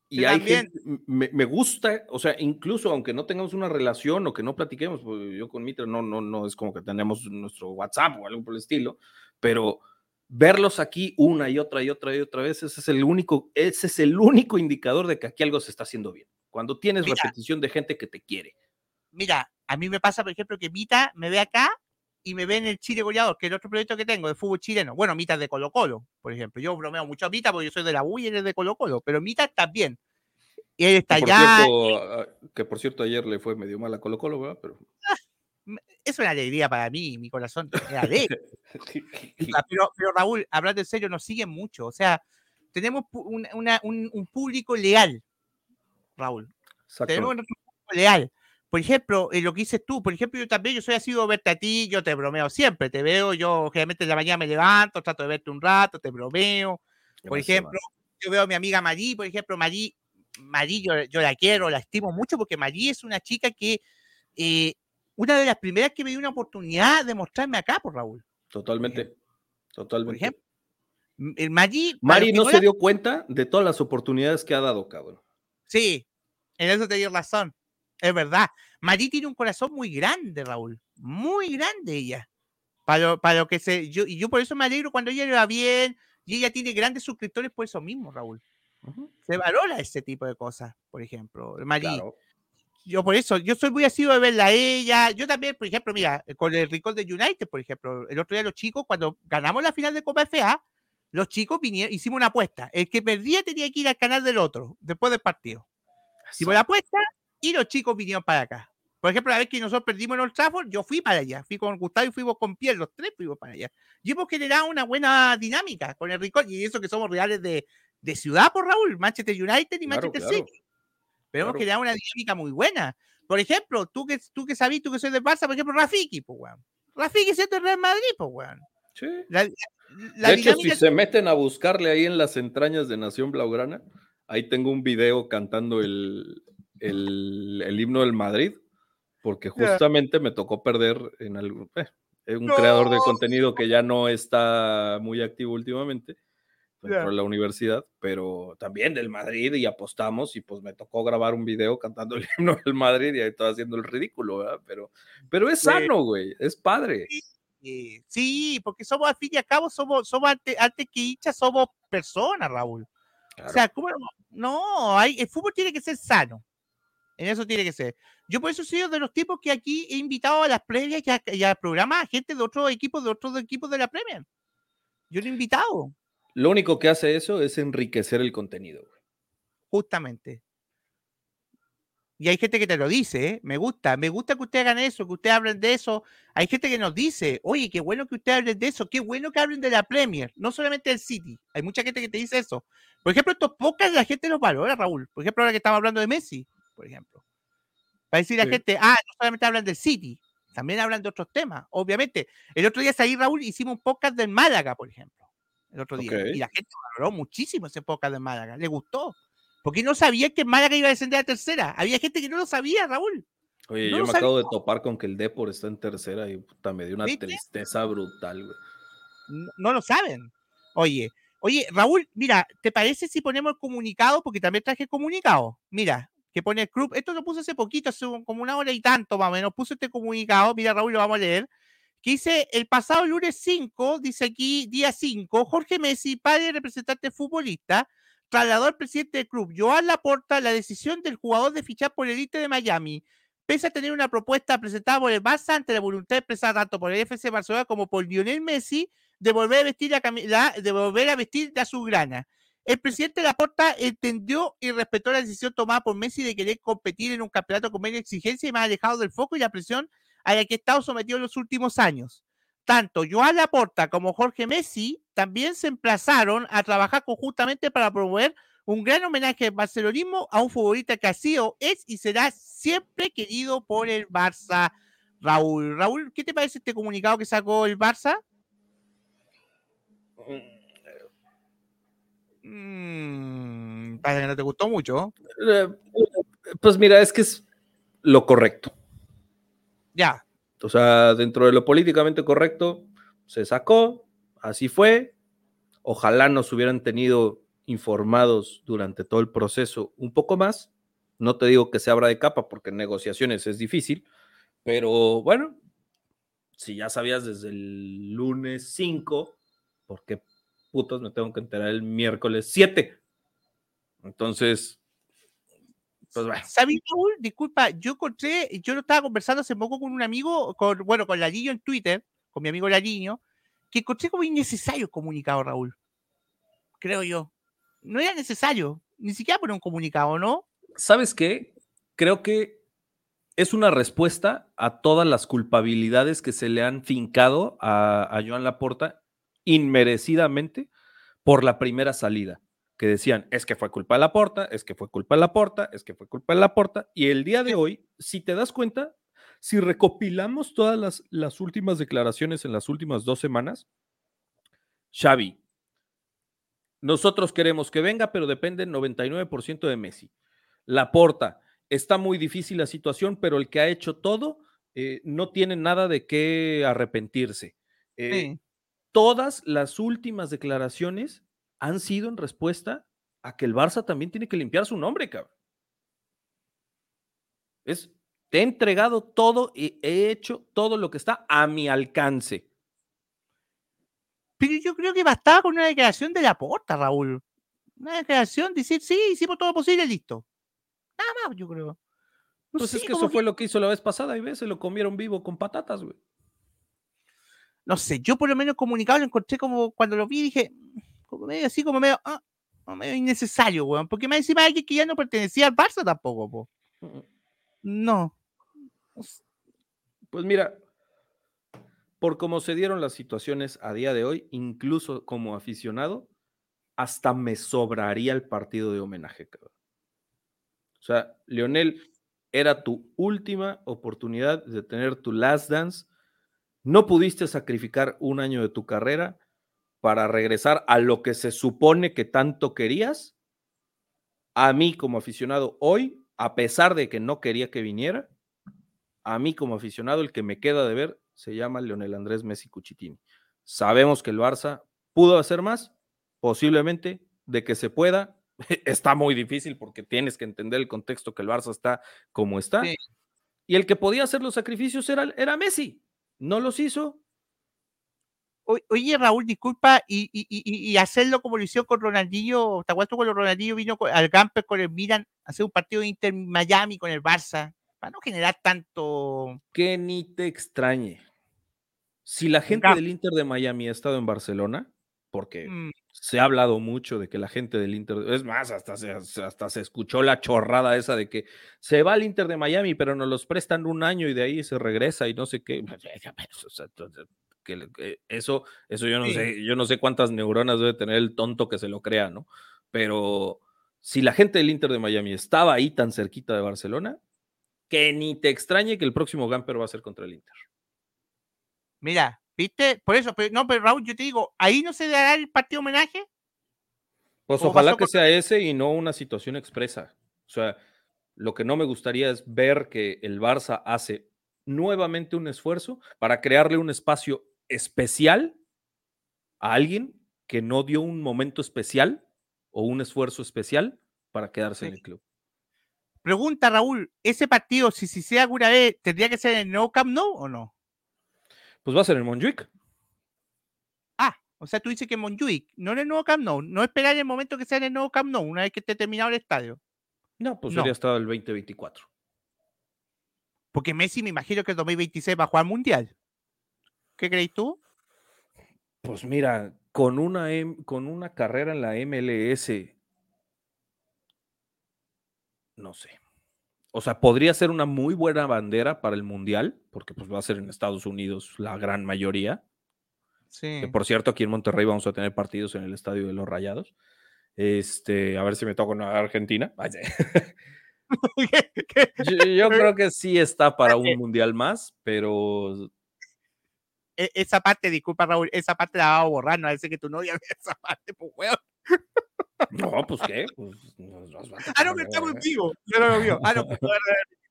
Y hay gente, me, gusta, o sea, incluso aunque no tengamos una relación o que no platiquemos, pues yo con Mitra no, no, no es como que tenemos nuestro WhatsApp o algo por el estilo, pero verlos aquí una y otra y otra y otra vez, ese es el único, ese es el único indicador de que aquí algo se está haciendo bien. Cuando tienes repetición de gente que te quiere. Mira, a mí me pasa, por ejemplo, que Mita me ve acá y me ven el Chile goleador, que es el otro proyecto que tengo de fútbol chileno. Bueno, Mita de Colo Colo, por ejemplo. Yo bromeo mucho a Mita porque yo soy de la U y él es de Colo Colo, pero Mita también. Y él está allá. Ah, que por cierto ayer le fue medio mal a Colo Colo, ¿verdad? Pero... Es una alegría para mí, mi corazón pero, pero, Raúl, hablando en serio, nos siguen mucho. O sea, tenemos un, un, público leal, Raúl. Tenemos un público leal por ejemplo, eh, lo que dices tú, por ejemplo, yo también, yo soy así de verte a ti, yo te bromeo siempre, te veo, yo generalmente en la mañana me levanto, trato de verte un rato, te bromeo. Por ejemplo, yo veo a mi amiga Marí, por ejemplo, Marí, Marí yo, la quiero, la estimo mucho porque Marí es una chica que, eh, una de las primeras que me dio una oportunidad de mostrarme acá, por Raúl. Totalmente, totalmente. Por ejemplo, el Marí... Marí no se dio cuenta de todas las oportunidades que ha dado, cabrón. Sí, en eso te dio razón. Es verdad. Marí tiene un corazón muy grande, Raúl. Muy grande ella. Para lo, para lo que se. Yo, y yo por eso me alegro cuando ella le va bien. Y ella tiene grandes suscriptores por eso mismo, Raúl. Se valora ese tipo de cosas, por ejemplo. Marí. Yo por eso, yo soy muy asiduo de verla a ella. Yo también, por ejemplo, mira, con el Recall de United, por ejemplo, el otro día los chicos, cuando ganamos la final de Copa FA, los chicos vinieron, hicimos una apuesta. El que perdía tenía que ir al canal del otro, después del partido. Hicimos la apuesta y los chicos vinieron para acá. Por ejemplo, la vez que nosotros perdimos en Old Trafford, yo fui para allá. Fui con Gustavo y fuimos con Pierre, los tres fuimos para allá. Y hemos generado una buena dinámica con el Rico y eso que somos reales de, de ciudad, por Raúl, Manchester United y Manchester City. Pero hemos generado una dinámica muy buena. Por ejemplo, tú que, tú que sabes, tú que soy de Barça, por ejemplo, Rafiki, pues, weón. Rafiki siendo el Real Madrid, pues, weón. Sí. de hecho, si se meten a buscarle ahí en las entrañas de Nación Blaugrana, ahí tengo un video cantando el, el, himno del Madrid, porque justamente me tocó perder en algo, eh, un creador de contenido que ya no está muy activo últimamente dentro de la universidad, pero también del Madrid y apostamos y pues me tocó grabar un video cantando el himno del Madrid y ahí estaba haciendo el ridículo, ¿verdad? Pero, pero es sano, güey, es padre. Sí, porque somos al fin y al cabo, somos, somos ante, que hinchas, somos personas, Raúl. O sea, ¿cómo no? No, hay, el fútbol tiene que ser sano. En eso tiene que ser. Yo por eso soy de los tipos que aquí he invitado a las previas y, a, programas a gente de otros equipos, de otros equipos de la Premier. Yo lo he invitado. Lo único que hace eso es enriquecer el contenido. Justamente. Y hay gente que te lo dice, ¿eh? me gusta, me gusta que ustedes hagan eso, que ustedes hablen de eso. Hay gente que nos dice, oye, qué bueno que ustedes hablen de eso, qué bueno que hablen de la Premier, no solamente del City. Hay mucha gente que te dice eso. Por ejemplo, estos pocas la gente los valora, Raúl. Por ejemplo, ahora que estaba hablando de Messi por ejemplo. Para decir a la gente, ah, no solamente hablan del City, también hablan de otros temas. Obviamente, el otro día salí, Raúl, hicimos un podcast del Málaga, por ejemplo. El otro día. Y la gente valoró muchísimo ese podcast del Málaga. Le gustó. Porque no sabía que Málaga iba a descender a tercera. Había gente que no lo sabía, Raúl. Oye, yo me acabo de topar con que el Depor está en tercera y puta, me dio una tristeza brutal, no, lo saben. Oye, oye, Raúl, mira, ¿te parece si ponemos el comunicado? Porque también traje comunicado. Mira, que pone el club, esto lo puse hace poquito, hace como una hora y tanto más o menos, puse este comunicado, mira Raúl, lo vamos a leer, que dice, el pasado lunes 5, dice aquí, día 5, Jorge Messi, padre representante futbolista, trasladó al presidente del club, Joan Laporta, la decisión del jugador de fichar por el Elite de Miami, pese a tener una propuesta presentada por el Barça ante la voluntad expresada tanto por el FC Barcelona como por Lionel Messi de volver a vestir, la, de volver a vestir de azulgrana. El presidente Laporta entendió y respetó la decisión tomada por Messi de querer competir en un campeonato con menos exigencia y más alejado del foco y la presión a la que ha estado sometido en los últimos años. tanto Joan Laporta como Jorge Messi también se emplazaron a trabajar conjuntamente para promover un gran homenaje al barcelonismo a un futbolista que ha sido, es y será siempre querido por el Barça. Raúl, Raúl, ¿qué te parece este comunicado que sacó el Barça? Mm, parece que no te gustó mucho. Eh, pues mira, es que es lo correcto. Ya. O sea, dentro de lo políticamente correcto, se sacó, así fue. Ojalá nos hubieran tenido informados durante todo el proceso un poco más. No te digo que se abra de capa porque en negociaciones es difícil, pero bueno, si ya sabías desde el lunes 5, ¿por qué putos me tengo que enterar el miércoles 7? Entonces, pues bueno. ¿Sabes, Raúl? Disculpa, yo encontré, yo lo estaba conversando hace poco con un amigo, con, bueno, con Lariño en Twitter, con mi amigo Lariño, que encontré como innecesario el comunicado, Raúl. Creo yo. No era necesario, ni siquiera poner un comunicado, ¿no? ¿Sabes qué? Creo que es una respuesta a todas las culpabilidades que se le han fincado a, a Joan Laporta inmerecidamente por la primera salida, que decían, es que fue culpa de Laporta, es que fue culpa de Laporta, es que fue culpa de Laporta, y el día de hoy, si te das cuenta, si recopilamos todas las, las últimas declaraciones en las últimas dos semanas, Xavi, nosotros queremos que venga, pero depende 99% de Messi. Laporta, está muy difícil la situación, pero el que ha hecho todo eh, no tiene nada de qué arrepentirse. Eh, Sí. Todas las últimas declaraciones han sido en respuesta a que el Barça también tiene que limpiar su nombre, cabrón. Es, te he entregado todo y he hecho todo lo que está a mi alcance. Pero yo creo que bastaba con una declaración de la porta, Raúl. Una declaración, decir, sí, hicimos todo posible, listo. Nada más, yo creo. No Pues es que eso fue lo que hizo la vez pasada y ves, se lo comieron vivo con patatas, güey. No sé, yo por lo menos comunicado lo encontré como cuando lo vi dije, como medio así, como medio, ah, como medio innecesario, weón. Porque me encima alguien que ya no pertenecía al Barça tampoco, po. No. Pues mira, por cómo se dieron las situaciones a día de hoy, incluso como aficionado, hasta me sobraría el partido de homenaje, cabrón. O sea, Leonel, era tu última oportunidad de tener tu last dance. No pudiste sacrificar un año de tu carrera para regresar a lo que se supone que tanto querías. A mí como aficionado hoy, a pesar de que no quería que viniera, a mí como aficionado el que me queda de ver se llama Leonel Andrés Messi Cuchitini. Sabemos que el Barça pudo hacer más, posiblemente, de que se pueda. Está muy difícil porque tienes que entender el contexto que el Barça está como está. Sí. Y el que podía hacer los sacrificios era, era Messi. No los hizo. O- Oye, Raúl, disculpa, y, y, y, y hacerlo como lo hicieron con Ronaldinho, ¿te acuerdas tú cuando Ronaldinho vino con- al Gamper con el Milan a hacer un partido de Inter Miami con el Barça? Para no generar tanto. Que ni te extrañe. Si la gente del Inter de Miami ha estado en Barcelona, porque mm, se ha hablado mucho de que la gente del Inter, es más, hasta se, hasta se escuchó la chorrada esa de que se va al Inter de Miami, pero nos los prestan un año y de ahí se regresa y no sé qué. O sea, entonces, que le- que eso, eso yo no Sí. sé, yo no sé cuántas neuronas debe tener el tonto que se lo crea, ¿no? Pero si la gente del Inter de Miami estaba ahí tan cerquita de Barcelona, que ni te extrañe que el próximo Gamper va a ser contra el Inter. Mira, ¿viste? Por eso, pero, no, pero Raúl, yo te digo, ¿ahí no se dará el partido homenaje? Pues ojalá que con- sea ese y no una situación expresa. O sea, lo que no me gustaría es ver que el Barça hace nuevamente un esfuerzo para crearle un espacio especial a alguien que no dio un momento especial o un esfuerzo especial para quedarse en el club. Pregunta, Raúl, ¿ese partido, si se hiciera alguna vez, tendría que ser en el nuevo Camp Nou o no? Pues va a ser en Montjuic. Ah, o sea, tú dices que Montjuic, no en el nuevo Camp Nou, no esperar el momento que sea en el nuevo Camp Nou, una vez que esté terminado el estadio. No, pues No. sería hasta el 2024. Porque Messi me imagino que el 2026 va a jugar Mundial. ¿Qué crees tú? Pues mira, con una, con una carrera en la MLS, no sé. O sea, podría ser una muy buena bandera para el Mundial, porque pues va a ser en Estados Unidos la gran mayoría, Que por cierto, aquí en Monterrey vamos a tener partidos en el estadio de los Rayados. Este, a ver si me toca una Argentina. yo, creo que sí está para un mundial más, pero. E, esa parte, disculpa Raúl, esa parte la vamos a borrar, no sé que tu novia ve esa parte, pues weón. No, pues qué. Pues, ah, no, que estamos vivo. Yo no lo vio. Ah, no, pues no.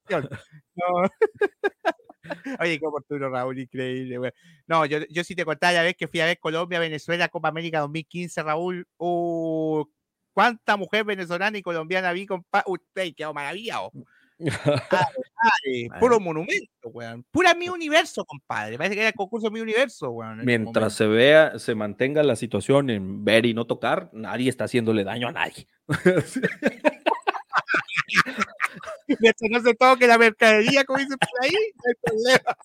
Oye, qué oportuno, Raúl, increíble. No, yo, yo sí te contaba la vez que fui a ver Colombia, Venezuela, Copa América 2015, Raúl. Uh, ¿Cuánta mujer venezolana y colombiana vi, compadre? Uy, quedó maravillado. Puro monumento, weón. Pura mi universo, compadre. Parece que era el concurso de mi universo, weón. Mientras se vea, se mantenga la situación en ver y no tocar, nadie está haciéndole daño a nadie. Mientras no se toque la mercadería, como dice por ahí, no hay problema.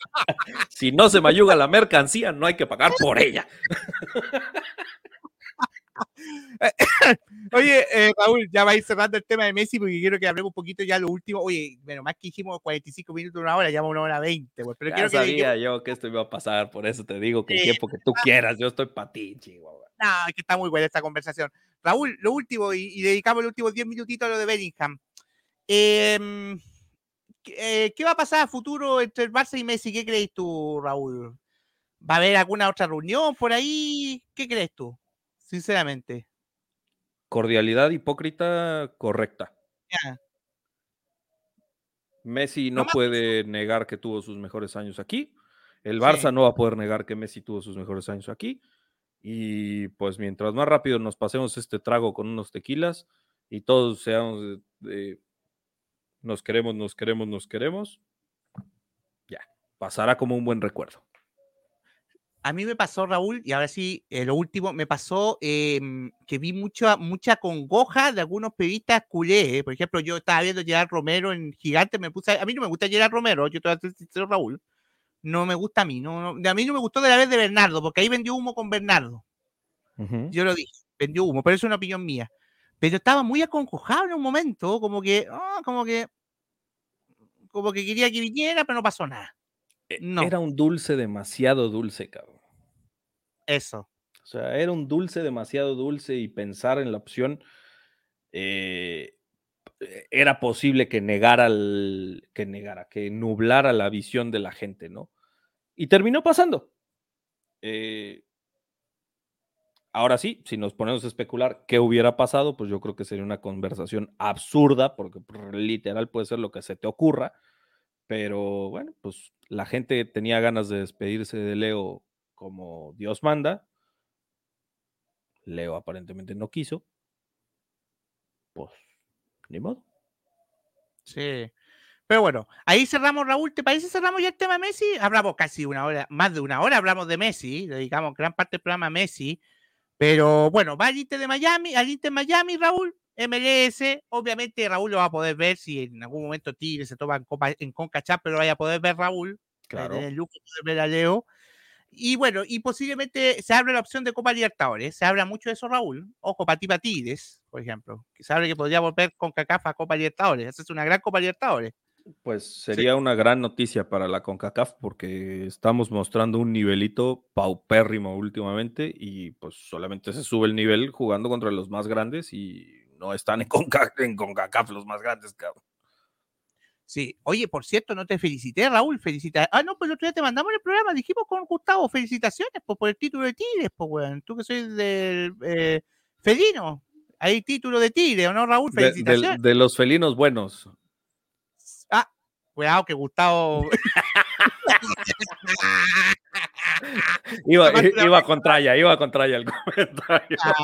Si no se mayuga la mercancía, no hay que pagar por ella. Oye, eh, Raúl, ya va a ir cerrando el tema de Messi porque quiero que hablemos un poquito ya lo último. Oye, bueno, más que dijimos 45 minutos, una hora, ya una hora 20. Pues, pero ya sabía yo que esto iba a pasar, por eso te digo que el tiempo que tú quieras, yo estoy para ti, chihuahua. No, es que está muy buena esta conversación. Raúl, lo último, y, dedicamos los últimos 10 minutitos a lo de Bellingham. Em, eh, ¿Qué va a pasar a futuro entre el Barça y Messi? ¿Qué crees tú, Raúl? ¿Va a haber alguna otra reunión por ahí? ¿Qué crees tú? Sinceramente. Cordialidad hipócrita correcta. Messi no, puede negar que tuvo sus mejores años aquí. El Barça no va a poder negar que Messi tuvo sus mejores años aquí. Y pues mientras más rápido nos pasemos este trago con unos tequilas y todos seamos de nos queremos, nos queremos, nos queremos, ya, pasará como un buen recuerdo. A mí me pasó, Raúl, y ahora sí, eh, lo último, me pasó em, que vi mucha, mucha congoja de algunos periodistas culés. Por ejemplo, yo estaba viendo Gerard Romero en Gigante, me puse, a mí no me gusta Gerard Romero, yo te voy a sincero, Raúl. No me gusta a mí, no, a mí no me gustó de la vez de Bernardo, porque ahí vendió humo con Bernardo. Yo lo dije, vendió humo, pero es una opinión mía. Pero estaba muy acongojado en un momento, como que, ah, como que, como que quería que viniera, pero no pasó nada. E, no. Era un dulce demasiado dulce, cabrón. Eso. O sea, era un dulce demasiado dulce y pensar en la opción eh, e, era posible que negara, el, que negara, que nublara la visión de la gente, ¿no? Y terminó pasando. Eh, ahora sí, si nos ponemos a especular qué hubiera pasado, pues yo creo que sería una conversación absurda, porque pues, literal puede ser lo que se te ocurra, pero bueno, pues la gente tenía ganas de despedirse de Leo como Dios manda. Leo aparentemente no quiso. Pues, ni modo. Sí. Pero bueno, ahí cerramos, Raúl. ¿Te parece cerramos ya el tema de Messi? Hablamos casi una hora, más de una hora hablamos de Messi, dedicamos gran parte del programa a Messi. Pero bueno, va al de Miami, al Inter Miami, Raúl. MLS, obviamente Raúl lo va a poder ver si en algún momento Tigre se toma en, Copa, en Conca pero lo vaya a poder ver Raúl. Claro. En el lujo de ver a Leo. Y bueno, y posiblemente se abre la opción de Copa Libertadores. Se habla mucho de eso, Raúl. Ojo, para ti, Tigres, por ejemplo. Que se abre que podría volver con CACAF a Copa Libertadores. Esa es una gran Copa Libertadores. Pues sería una gran noticia para la CONCACAF porque estamos mostrando un nivelito paupérrimo últimamente y pues solamente se sube el nivel jugando contra los más grandes y no están en CONCACAF, los más grandes, cabrón. Sí, oye, por cierto, no te felicité, Raúl, felicita. Ah, no, pues el otro día te mandamos el programa, dijimos con Gustavo, felicitaciones por el título de Tigres, pues, weón. Tú que soy del eh, felino, hay título de Tigre, ¿o no, Raúl? Felicitaciones. De, los felinos buenos. Ah, cuidado que Gustavo. iba, iba contra ella, iba contra ella el comentario. Ah,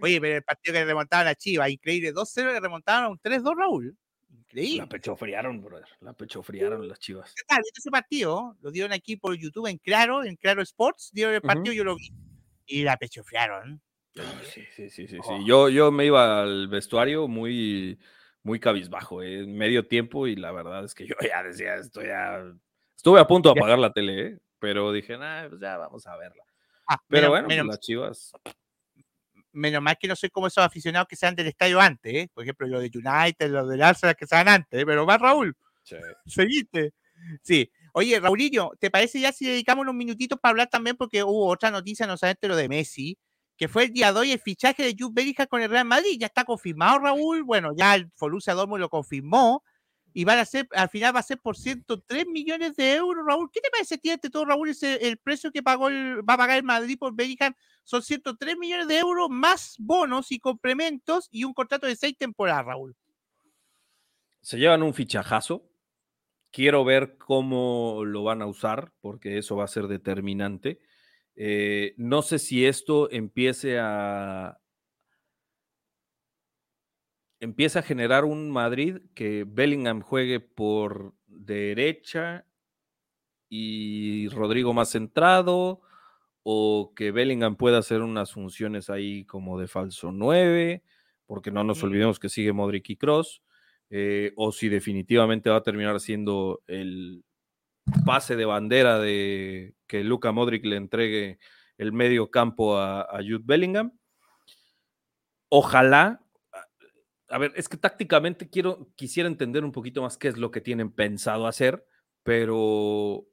oye, pero el partido que remontaban a Chivas, increíble, 2-0 que remontaban a un 3-2, Raúl. Increíble. La pechofriaron, brother. La pechofriaron las chivas. Ese partido lo dieron aquí por YouTube en Claro, en Claro Sports. Dieron el partido, yo lo vi. Y la pechofriaron. Sí, sí, sí, sí. Oh. Yo, yo me iba al vestuario muy, muy cabizbajo, eh, medio tiempo, y la verdad es que yo ya decía, esto ya. Estuve a punto de apagar la tele, ¿eh? Pero dije, nah, pues ya vamos a verla. Ah, pero bueno, pues las chivas menos mal que no soy como esos aficionados que sean del estadio antes, ¿eh? por ejemplo, los de United, los del Arsenal que sean antes, ¿eh? pero más Raúl, sí. seguiste. Sí, Oye, Raulinho, ¿te parece ya si dedicamos unos minutitos para hablar también? Porque hubo otra noticia, no sabes lo de Messi, que fue el día de hoy el fichaje de Jude Bellingham con el Real Madrid. Ya está confirmado, Raúl. Bueno, ya el Folucia Dortmund lo confirmó. Y van a ser, al final va a ser por 103 millones de euros, Raúl. ¿Qué te parece tiene todo, Raúl? El precio que pagó va a pagar el Madrid por Bellingham son 103 millones de euros más bonos y complementos y un contrato de seis temporadas, Raúl. Se llevan un fichajazo. Quiero ver cómo lo van a usar, porque eso va a ser determinante. Eh, no sé si esto empiece a, empieza a generar un Madrid que Bellingham juegue por derecha y Rodrigo más centrado, o que Bellingham pueda hacer unas funciones ahí como de falso 9, porque no nos olvidemos que sigue Modric y Cross, eh, o si definitivamente va a terminar siendo el pase de bandera de que Luca Modric le entregue el medio campo a, Jude Bellingham. Ojalá, a ver, es que tácticamente quiero, quisiera entender un poquito más qué es lo que tienen pensado hacer, pero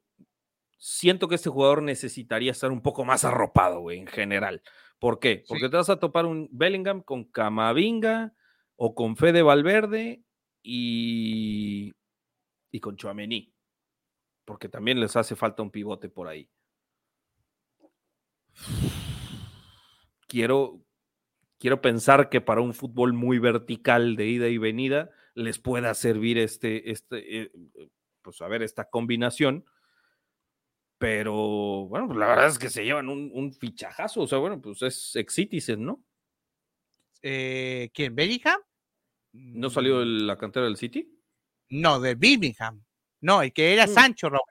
siento que este jugador necesitaría estar un poco más arropado, güey, en general. ¿Por qué? Porque te vas a topar un Bellingham con Camavinga o con Fede Valverde y, y con Chouameni porque también les hace falta un pivote por ahí. Quiero, quiero pensar que para un fútbol muy vertical de ida y venida les pueda servir este, este, eh, pues a ver, esta combinación. Pero bueno, pues, la verdad es que se llevan un, fichajazo. O sea, bueno, pues es Exitizen, ¿no? Eh, ¿Quién? ¿Bellingham? ¿No salió de mm. la cantera del City? No, de Birmingham. No, el que era mm. Sancho, Raúl.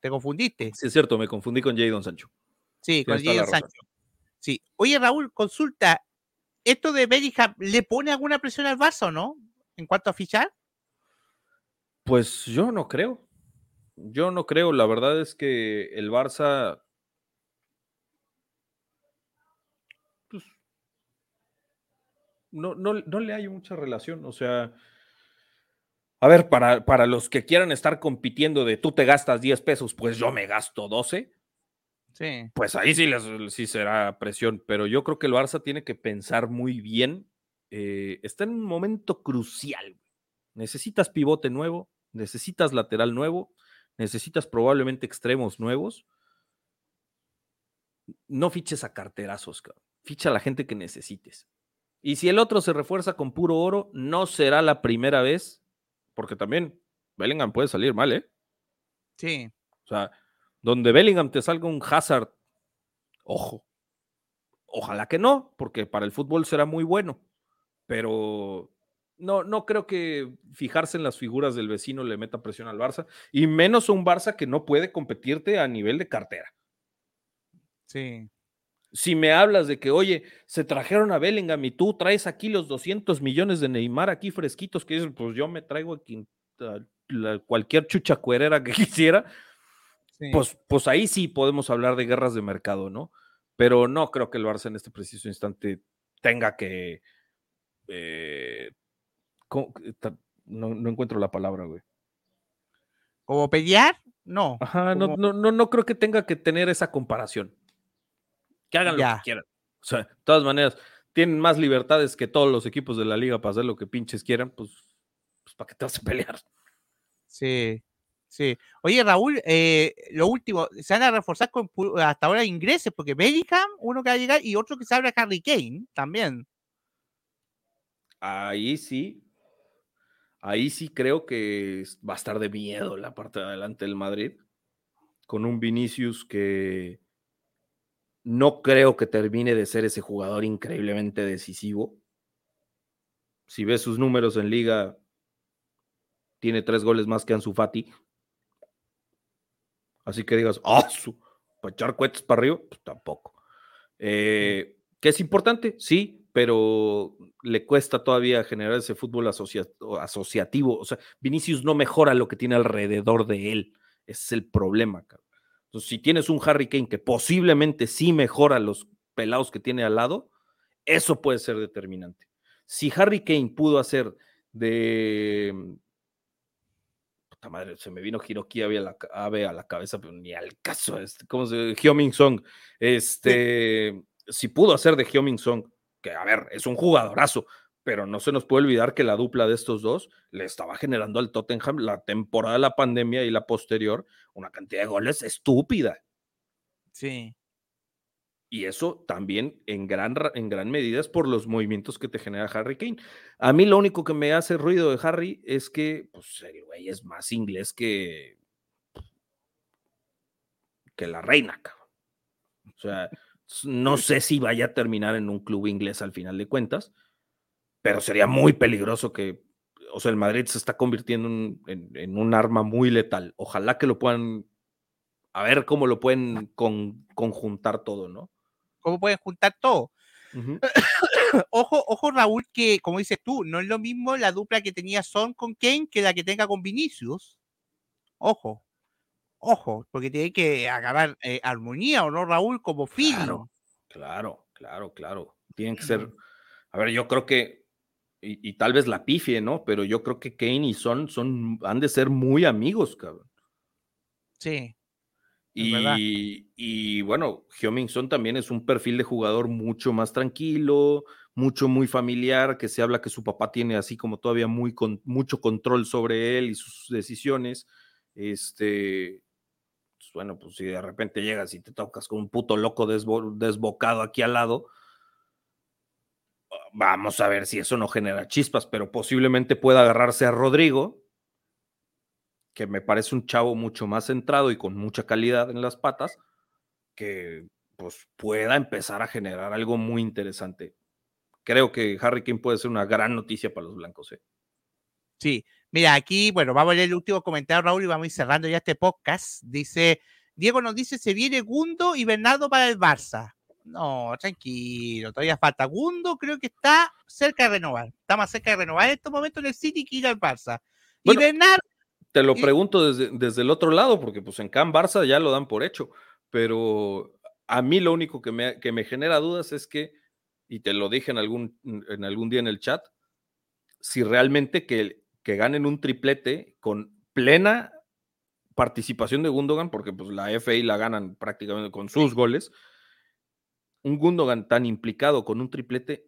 Te confundiste. Sí, es cierto, me confundí con Jadon Sancho. Sí, con Jadon Sancho. Sí. Oye, Raúl, consulta. ¿Esto de Bellingham le pone alguna presión al Barça no? En cuanto a fichar. Pues yo no creo. Yo no creo. La verdad es que el Barça. Pues, no, no, no le hay mucha relación. O sea, a ver, para, para los que quieran estar compitiendo de tú te gastas 10 pesos, pues yo me gasto 12. Sí. Pues ahí sí, sí será presión, pero yo creo que el Barça tiene que pensar muy bien. Eh, está en un momento crucial. Necesitas pivote nuevo, necesitas lateral nuevo, necesitas probablemente extremos nuevos. No fiches a carterazos, cabrón. Ficha a la gente que necesites. Y si el otro se refuerza con puro oro, no será la primera vez porque también Bellingham puede salir mal, ¿eh? Sí. O sea, donde Bellingham te salga un Hazard, ojo. Ojalá que no, porque para el fútbol será muy bueno. Pero no, no creo que fijarse en las figuras del vecino le meta presión al Barça, y menos a un Barça que no puede competirte a nivel de cartera. Sí. Si me hablas de que, oye, se trajeron a Bellingham y tú traes aquí los 200 millones de Neymar aquí fresquitos, que dicen, pues yo me traigo aquí cualquier chucha cuerera que quisiera, pues, pues ahí sí podemos hablar de guerras de mercado, ¿no? Pero no creo que el Barça en este preciso instante tenga que... Eh, no, no encuentro la palabra, güey. ¿Como pelear? No. Ajá, no, no, no, no creo que tenga que tener esa comparación. Que hagan lo que quieran. O sea, de todas maneras, tienen más libertades que todos los equipos de la liga para hacer lo que pinches quieran, pues, pues ¿para qué te vas a pelear? Sí, sí. Oye, Raúl, eh, lo último, se van a reforzar con hasta ahora ingresos, porque Bellingham, uno que va a llegar, y otro que se abre Harry Kane también. Ahí sí. Ahí sí creo que va a estar de miedo la parte de adelante del Madrid. Con un Vinicius que no creo que termine de ser ese jugador increíblemente decisivo. Si ves sus números en liga, tiene tres goles más que Ansu Fati. Así que digas, ah, para echar cohetes para arriba, pues tampoco. Eh, ¿Que es importante? Sí, pero le cuesta todavía generar ese fútbol asociativo. O sea, Vinicius no mejora lo que tiene alrededor de él. Ese es el problema, cabrón. Entonces, si tienes un Harry Kane que posiblemente sí mejora los pelados que tiene al lado, eso puede ser determinante. Si Harry Kane pudo hacer de, madre, se me vino Hiroki Abe a la, a la cabeza, pero ni al caso, este, ¿cómo se Hyoming Song? Este, si pudo hacer de Hyoming Song, que a ver, es un jugadorazo, pero no se nos puede olvidar que la dupla de estos dos le estaba generando al Tottenham la temporada de la pandemia y la posterior una cantidad de goles estúpida. Sí. Y eso también en gran, en gran medida es por los movimientos que te genera Harry Kane. A mí lo único que me hace ruido de Harry es que pues, el güey es más inglés que, que la reina, cabrón. O sea, no sé si vaya a terminar en un club inglés al final de cuentas, pero sería muy peligroso que, o sea, el Madrid se está convirtiendo en, un arma muy letal. Ojalá que lo puedan, a ver cómo lo pueden conjuntar todo, ¿no? ¿Cómo pueden juntar todo? ojo, ojo, Raúl, que como dices tú, no es lo mismo la dupla que tenía Son con Kane que la que tenga con Vinicius. Ojo, ojo, porque tiene que agarrar eh, armonía o no, Raúl, como feeling. Claro, claro, claro, claro. Tienen que ser. A ver, yo creo que. Y, tal vez la pifie, ¿no? Pero yo creo que Kane y Son, son han de ser muy amigos, cabrón. Sí. Y, y, bueno, Hyoming Son también es un perfil de jugador mucho más tranquilo, mucho, muy familiar, que se habla que su papá tiene así como todavía muy con, mucho control sobre él y sus decisiones. Este, pues, bueno, pues si de repente llegas y te tocas con un puto loco desbocado aquí al lado, vamos a ver si eso no genera chispas, pero posiblemente pueda agarrarse a Rodrigo, que me parece un chavo mucho más centrado y con mucha calidad en las patas, que pues pueda empezar a generar algo muy interesante. Creo que Harry Kane puede ser una gran noticia para los blancos. ¿eh? Sí, mira, aquí, bueno, vamos a leer el último comentario, Raúl, y vamos a ir cerrando ya este podcast. Dice, Diego nos dice, se viene Gundo y Bernardo para el Barça. No, tranquilo, todavía falta. Gundo creo que está cerca de renovar. Está más cerca de renovar en estos momentos en el City que ir al Barça. y Bernardo te lo pregunto desde, desde, el otro lado, porque pues en Can Barça ya lo dan por hecho, pero a mí lo único que me, que me genera dudas es que, y te lo dije en algún, en algún día en el chat, si realmente que, que ganen un triplete con plena participación de Gundogan, porque pues la FA la ganan prácticamente con sus goles, un Gundogan tan implicado con un triplete,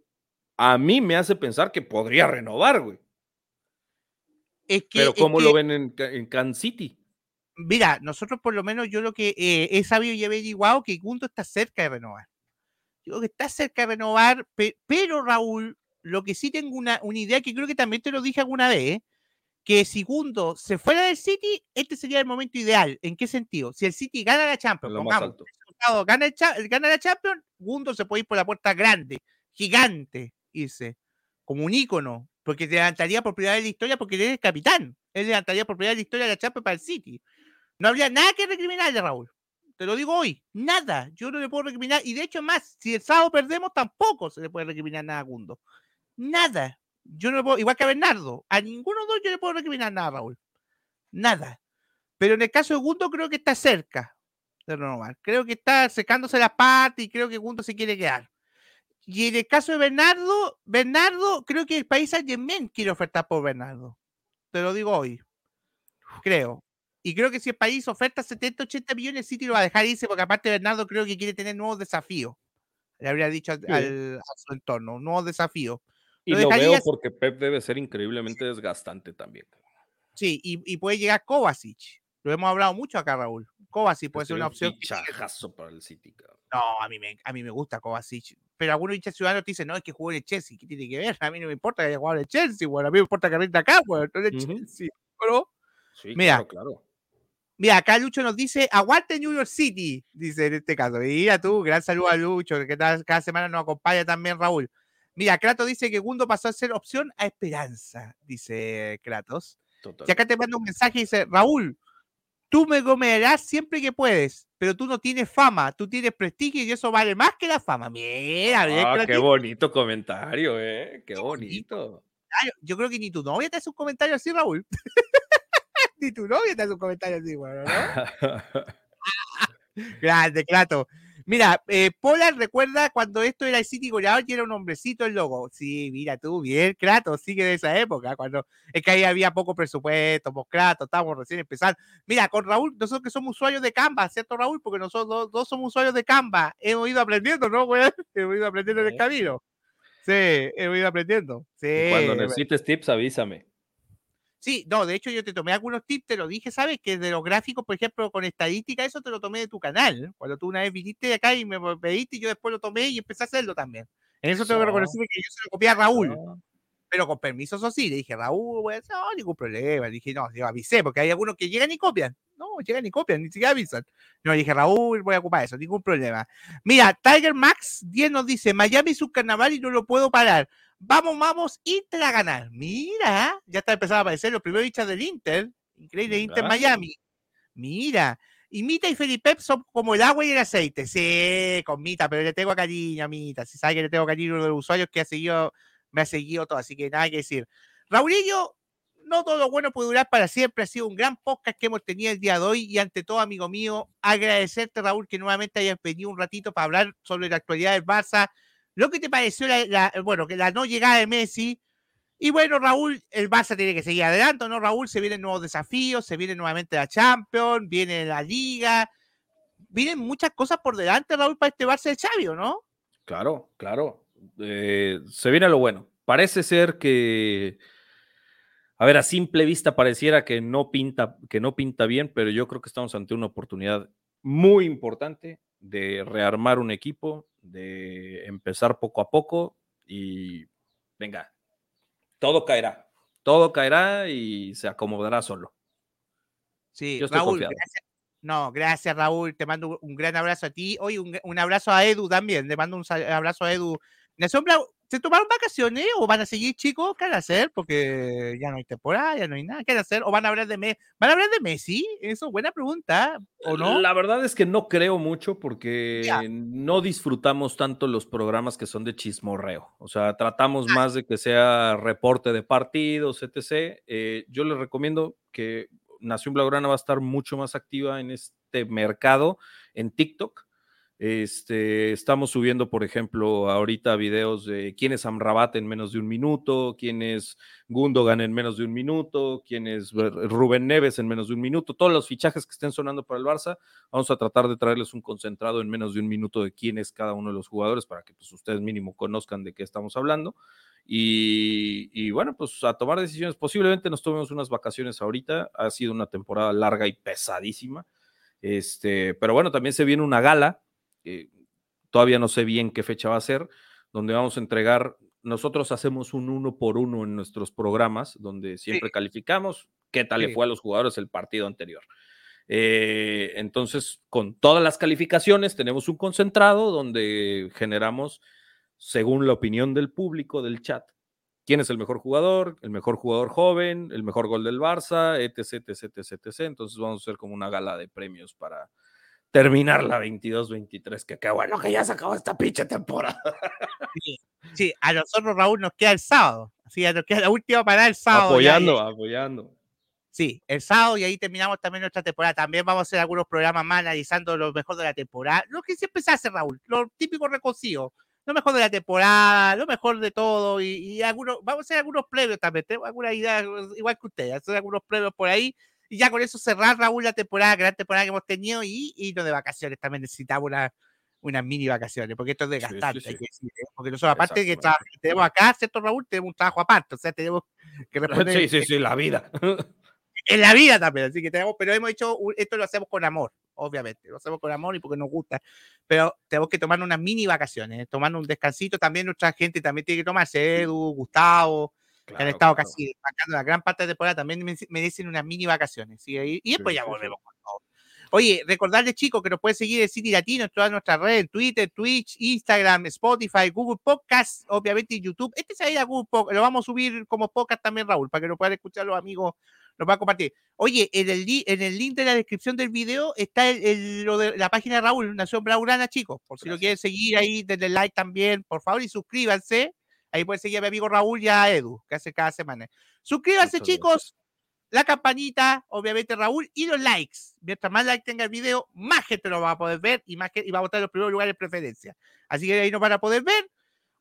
a mí me hace pensar que podría renovar, güey. Pero ¿cómo lo ven en, en Kansas City? Mira, nosotros por lo menos yo lo que eh, he sabido y he averiguado que Gundo está cerca de renovar. Yo creo que está cerca de renovar, pero Raúl, lo que sí tengo una, una idea que creo que también te lo dije alguna vez, que si Gundo se fuera del City, este sería el momento ideal. ¿En qué sentido? Si el City gana la Champions, gana, gana la Champions, Gundo se puede ir por la puerta grande, gigante, irse, como un ícono, porque levantaría por primera vez la historia porque él es el capitán. Él levantaría por primera vez la historia de la Champions para el City. No habría nada que recriminarle, Raúl. Te lo digo hoy, nada. Yo no le puedo recriminar. Y de hecho, más, si el sábado perdemos, tampoco se le puede recriminar nada a Gundo. Nada. Yo no le puedo, igual que a Bernardo, a ninguno de los yo le puedo recriminar nada, Raúl. Nada. Pero en el caso de Gundo, creo que está cerca de renovar. Creo que está secándose la parte y creo que Gundo se quiere quedar. Y en el caso de Bernardo, Bernardo, creo que el país Yemen quiere ofertar por Bernardo. Te lo digo hoy. Creo. Y creo que si el país oferta 70, 80 millones, City lo va a dejar irse, porque aparte Bernardo creo que quiere tener nuevos desafíos. Le habría dicho al, a su entorno, nuevos desafíos. Y lo, veo porque Pep debe ser increíblemente desgastante también. Sí, y, y puede llegar Kovacic. Lo hemos hablado mucho acá, Raúl. Kovacic puede ser una opción. para el City, No, a mí me, a mí me gusta Kovacic. Pero algunos hinchas ciudadanos te dicen, no, es que jugó en el Chelsea. ¿Qué tiene que ver? A mí no me importa que haya jugado en el Chelsea, bueno, a mí me importa que rinda acá, bueno, no en el Chelsea. Pero, sí, mira, claro, Mira, acá Lucho nos dice, aguante New York City, dice en este caso. Mira tú, gran saludo a Lucho, que cada, semana nos acompaña también Raúl. Mira, Kratos dice que Gundo pasó a ser opción a esperanza, dice Kratos. Y acá te manda un mensaje y dice, Raúl, tú me comerás siempre que puedes, pero tú no tienes fama, tú tienes prestigio y eso vale más que la fama. Mira, ah, qué bonito comentario, eh, qué bonito. Yo creo que ni tu novia te hace un comentario así, Raúl. ni tu novia te hace un comentario así, bueno, ¿no? Grande, Clato. Mira, eh, Polar recuerda cuando esto era el City Goleador y era un hombrecito el logo. Sí, mira tú, bien, Kratos, sigue de esa época, cuando es que ahí había poco presupuesto, pues Kratos, estábamos recién empezando. Mira, con Raúl, nosotros que somos usuarios de Canva, ¿cierto, Raúl? Porque nosotros dos, somos usuarios de Canva, hemos ido aprendiendo, ¿no, güey? Hemos ido aprendiendo en el camino. Sí, hemos ido aprendiendo. Sí. cuando necesites tips, avísame. Sí, no, de hecho yo te tomé algunos tips, te lo dije, ¿sabes? Que de los gráficos, por ejemplo, con estadística, eso te lo tomé de tu canal. Cuando tú una vez viniste de acá y me pediste, yo después lo tomé y empecé a hacerlo también. En eso tengo que reconocer que yo se lo copié a Raúl. Pero con permiso, eso sí, le dije, Raúl, no, ningún problema. Le dije, no, yo avisé, porque hay algunos que llegan y copian. No, llegan y copian, ni siquiera avisan. No, le dije, Raúl, voy a ocupar eso, ningún problema. Mira, Tiger Max 10 nos dice, Miami es un carnaval y no lo puedo parar. Vamos, vamos, Inter a ganar. Mira, ya está empezando a aparecer los primeros hinchas del Inter. Increíble, Inter Miami. Mira. Y Mita y Felipe son como el agua y el aceite. Sí, con Mita, pero le tengo cariño a Mita. Si sabe que le tengo cariño a uno de los usuarios que ha seguido, me ha seguido todo, así que nada que decir. Raulillo, no todo lo bueno puede durar para siempre. Ha sido un gran podcast que hemos tenido el día de hoy. Y ante todo, amigo mío, agradecerte, Raúl, que nuevamente hayas venido un ratito para hablar sobre la actualidad del Barça lo que te pareció, la, bueno, que la no llegada de Messi. Y bueno, Raúl, el Barça tiene que seguir adelante, ¿no? Raúl, se vienen nuevos desafíos, se viene nuevamente la Champions, viene la Liga. Vienen muchas cosas por delante, Raúl, para este Barça de Xavi, ¿no? Claro, claro. Eh, se viene lo bueno. Parece ser que, a ver, a simple vista pareciera que no pinta, que no pinta bien, pero yo creo que estamos ante una oportunidad muy importante de rearmar un equipo, de empezar poco a poco y venga, todo caerá, todo caerá y se acomodará solo. Sí, Raúl, gracias. No, gracias Raúl, te mando un gran abrazo a ti. Hoy un, un, abrazo a Edu también, le mando un abrazo a Edu. ¿Se tomaron vacaciones o van a seguir, chicos? ¿Qué van a hacer? Porque ya no hay temporada, ya no hay nada. ¿Qué van a hacer? ¿O van a hablar de Messi? ¿Van a hablar de Messi? Eso, buena pregunta. ¿O no? La verdad es que no creo mucho porque no disfrutamos tanto los programas que son de chismorreo. O sea, tratamos ah. más de que sea reporte de partidos, etc. Eh, yo les recomiendo que Nación Blaugrana va a estar mucho más activa en este mercado en TikTok este, estamos subiendo, por ejemplo, ahorita videos de quién es Amrabat en menos de un minuto, quién es Gundogan en menos de un minuto, quién es Rubén Neves en menos de un minuto, todos los fichajes que estén sonando para el Barça, vamos a tratar de traerles un concentrado en menos de un minuto de quién es cada uno de los jugadores para que pues, ustedes mínimo conozcan de qué estamos hablando. Y, y, bueno, pues a tomar decisiones. Posiblemente nos tomemos unas vacaciones ahorita. Ha sido una temporada larga y pesadísima. Este, pero bueno, también se viene una gala todavía no sé bien qué fecha va a ser, donde vamos a entregar, nosotros hacemos un uno por uno en nuestros programas, donde siempre calificamos qué tal le fue a los jugadores el partido anterior. Eh, entonces, con todas las calificaciones, tenemos un concentrado donde generamos, según la opinión del público del chat, quién es el mejor jugador, el mejor jugador joven, el mejor gol del Barça, etc, etc, etc, etc. Entonces vamos a hacer como una gala de premios para, terminar la 22-23, que qué bueno que ya se acabó esta pinche temporada. Sí, a nosotros, Raúl, nos queda el sábado. Así nos queda la última para el sábado. Apoyando, apoyando. Sí, el sábado y ahí terminamos también nuestra temporada. También vamos a hacer algunos programas más analizando lo mejor de la temporada. Lo que siempre se hace, Raúl, lo típico recocido. Lo mejor de la temporada, lo mejor de todo. Y, algunos, vamos a hacer algunos previos también. Tengo alguna idea, igual que ustedes, hacer algunos previos por ahí y ya con eso cerrar, Raúl, la temporada, gran temporada que hemos tenido y irnos de vacaciones. También necesitamos una, unas mini vacaciones, porque esto es desgastante, hay que decir, ¿eh? porque nosotros aparte que tenemos acá, ¿cierto, Raúl? Tenemos un trabajo aparte, o sea, tenemos que responder. Sí, sí, sí, la vida. En la vida también, así que tenemos, pero hemos hecho, esto lo hacemos con amor, obviamente, lo hacemos con amor y porque nos gusta, pero tenemos que tomar unas mini vacaciones, tomar un descansito, también nuestra gente también tiene que tomarse, Edu, Gustavo, que han estado casi la gran parte de la temporada, también merecen unas mini vacaciones. Y, después ya volvemos con todo. Oye, recordarles, chicos, que nos pueden seguir en City Latino en todas nuestras redes, Twitter, Twitch, Instagram, Spotify, Google Podcast, obviamente YouTube. Este se va a Google Podcast, lo vamos a subir como podcast también, Raúl, para que lo puedan escuchar los amigos, lo puedan compartir. Oye, en el, en el link de la descripción del video está el, lo de la página de Raúl, Nación Blaugrana, chicos. Por si lo quieren seguir ahí, denle like también, por favor, y suscríbanse Ahí pueden seguir a mi amigo Raúl y a Edu, que hace cada semana. Suscríbanse, chicos. la campanita, obviamente Raúl, y los likes. Mientras más likes tenga el video, más gente lo va a poder ver y más y va a votar en los primeros lugares de preferencia. Así que ahí nos van a poder ver.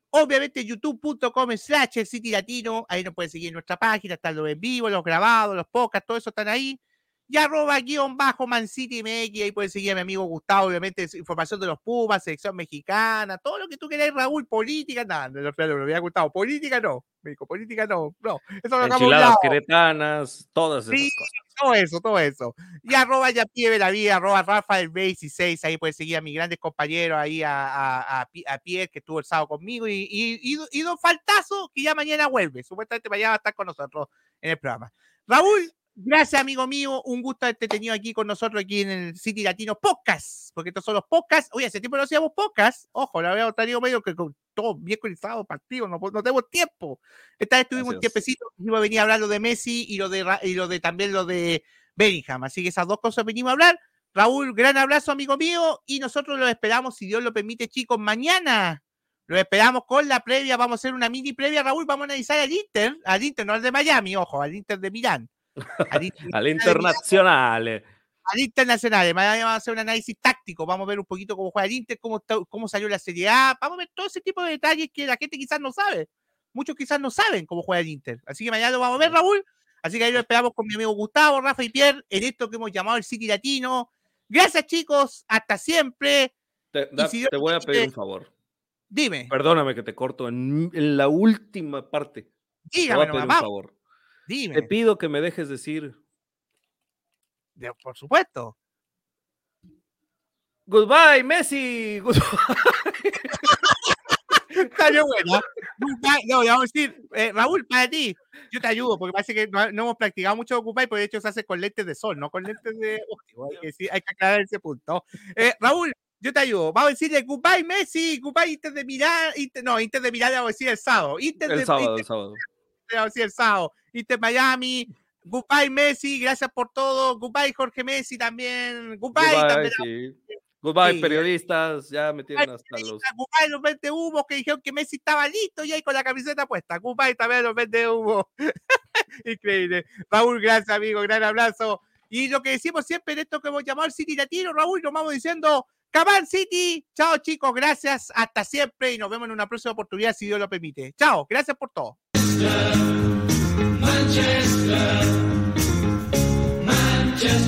Obviamente youtube.com slash el City Latino, ahí nos pueden seguir en nuestra página, están los en vivo, los grabados, los podcasts, todo eso están ahí. Y arroba guion bajo Man City MX, ahí pueden seguir a mi amigo Gustavo, obviamente, información de los Pumas, selección mexicana, todo lo que tú quieras, Raúl, política, nada, no, no, no, me había gustado, política no, me dijo, política no, no, eso lo Enchiladas queretanas, todas esas sí, cosas. Todo eso, todo eso. Y arroba ya pie la vida, arroba Rafael 16, ahí pueden seguir a mis grandes compañeros, ahí a, a, a, a Pierre, que estuvo el sábado conmigo, y, y, y, y Don Faltazo, que ya mañana vuelve, supuestamente mañana va a estar con nosotros en el programa. Raúl, Gracias, amigo mío. Un gusto haberte tenido aquí con nosotros, aquí en el City Latino Podcast, porque estos son los podcasts. Oye, hace tiempo no hacíamos podcast. Ojo, la habíamos tenido medio que con todo bien conectado, partido, no, no tenemos tiempo. Esta vez tuvimos un tiempecito, iba a venir a hablar lo de Messi y lo de, y lo de también lo de Bellingham. Así que esas dos cosas venimos a hablar. Raúl, gran abrazo, amigo mío, y nosotros los esperamos, si Dios lo permite, chicos, mañana. Lo esperamos con la previa, vamos a hacer una mini previa, Raúl, vamos a analizar al Inter, al Inter, no al de Miami, ojo, al Inter de Milán al, al internacional. Al internacional. Vamos a hacer un análisis táctico. Vamos a ver un poquito cómo juega el Inter, cómo, cómo salió la Serie A. Vamos a ver todo ese tipo de detalles que la gente quizás no sabe. Muchos quizás no saben cómo juega el Inter. Así que mañana lo vamos a ver, Raúl. Así que ahí lo esperamos con mi amigo Gustavo, Rafa y Pierre en esto que hemos llamado el City Latino. Gracias, chicos. Hasta siempre. Te, da, si te voy a pedir un favor. Dime. Perdóname que te corto en, en la última parte. Dígame, te voy a pedir un favor. Dime. Te pido que me dejes decir. De, por supuesto. Goodbye, Messi. Goodbye. Salió buena. No, le vamos a decir, eh, Raúl, para ti, yo te ayudo, porque parece que no, no hemos practicado mucho Occupy, porque de hecho se hace con lentes de sol, no con lentes de. Hay, que, sí, hay que aclarar ese punto. Eh, Raúl, yo te ayudo. Vamos a decirle Goodbye, Messi, Goodbye, Inter de Milán, Inter, no, Inter de Milán, vamos a decir el sábado. Inter el de, sábado, Inter, el sábado. Vamos a decir el sábado. Inter Miami, Goodbye, Messi, gracias por todo. Goodbye, Jorge Messi también. Goodbye, Goodbye, también. sí. Goodbye, Sí. periodistas. Ya me tienen hasta los. Goodbye, los 20 humos que dijeron que Messi estaba listo y ahí con la camiseta puesta. Goodbye también los 20 humos. Increíble. Raúl, gracias, amigo. Gran abrazo. Y lo que decimos siempre en esto que hemos llamado el City Latino, Raúl, nos vamos diciendo. Cabal City, chao chicos, gracias, hasta siempre y nos vemos en una próxima oportunidad si Dios lo permite. Chao, gracias por todo. just love.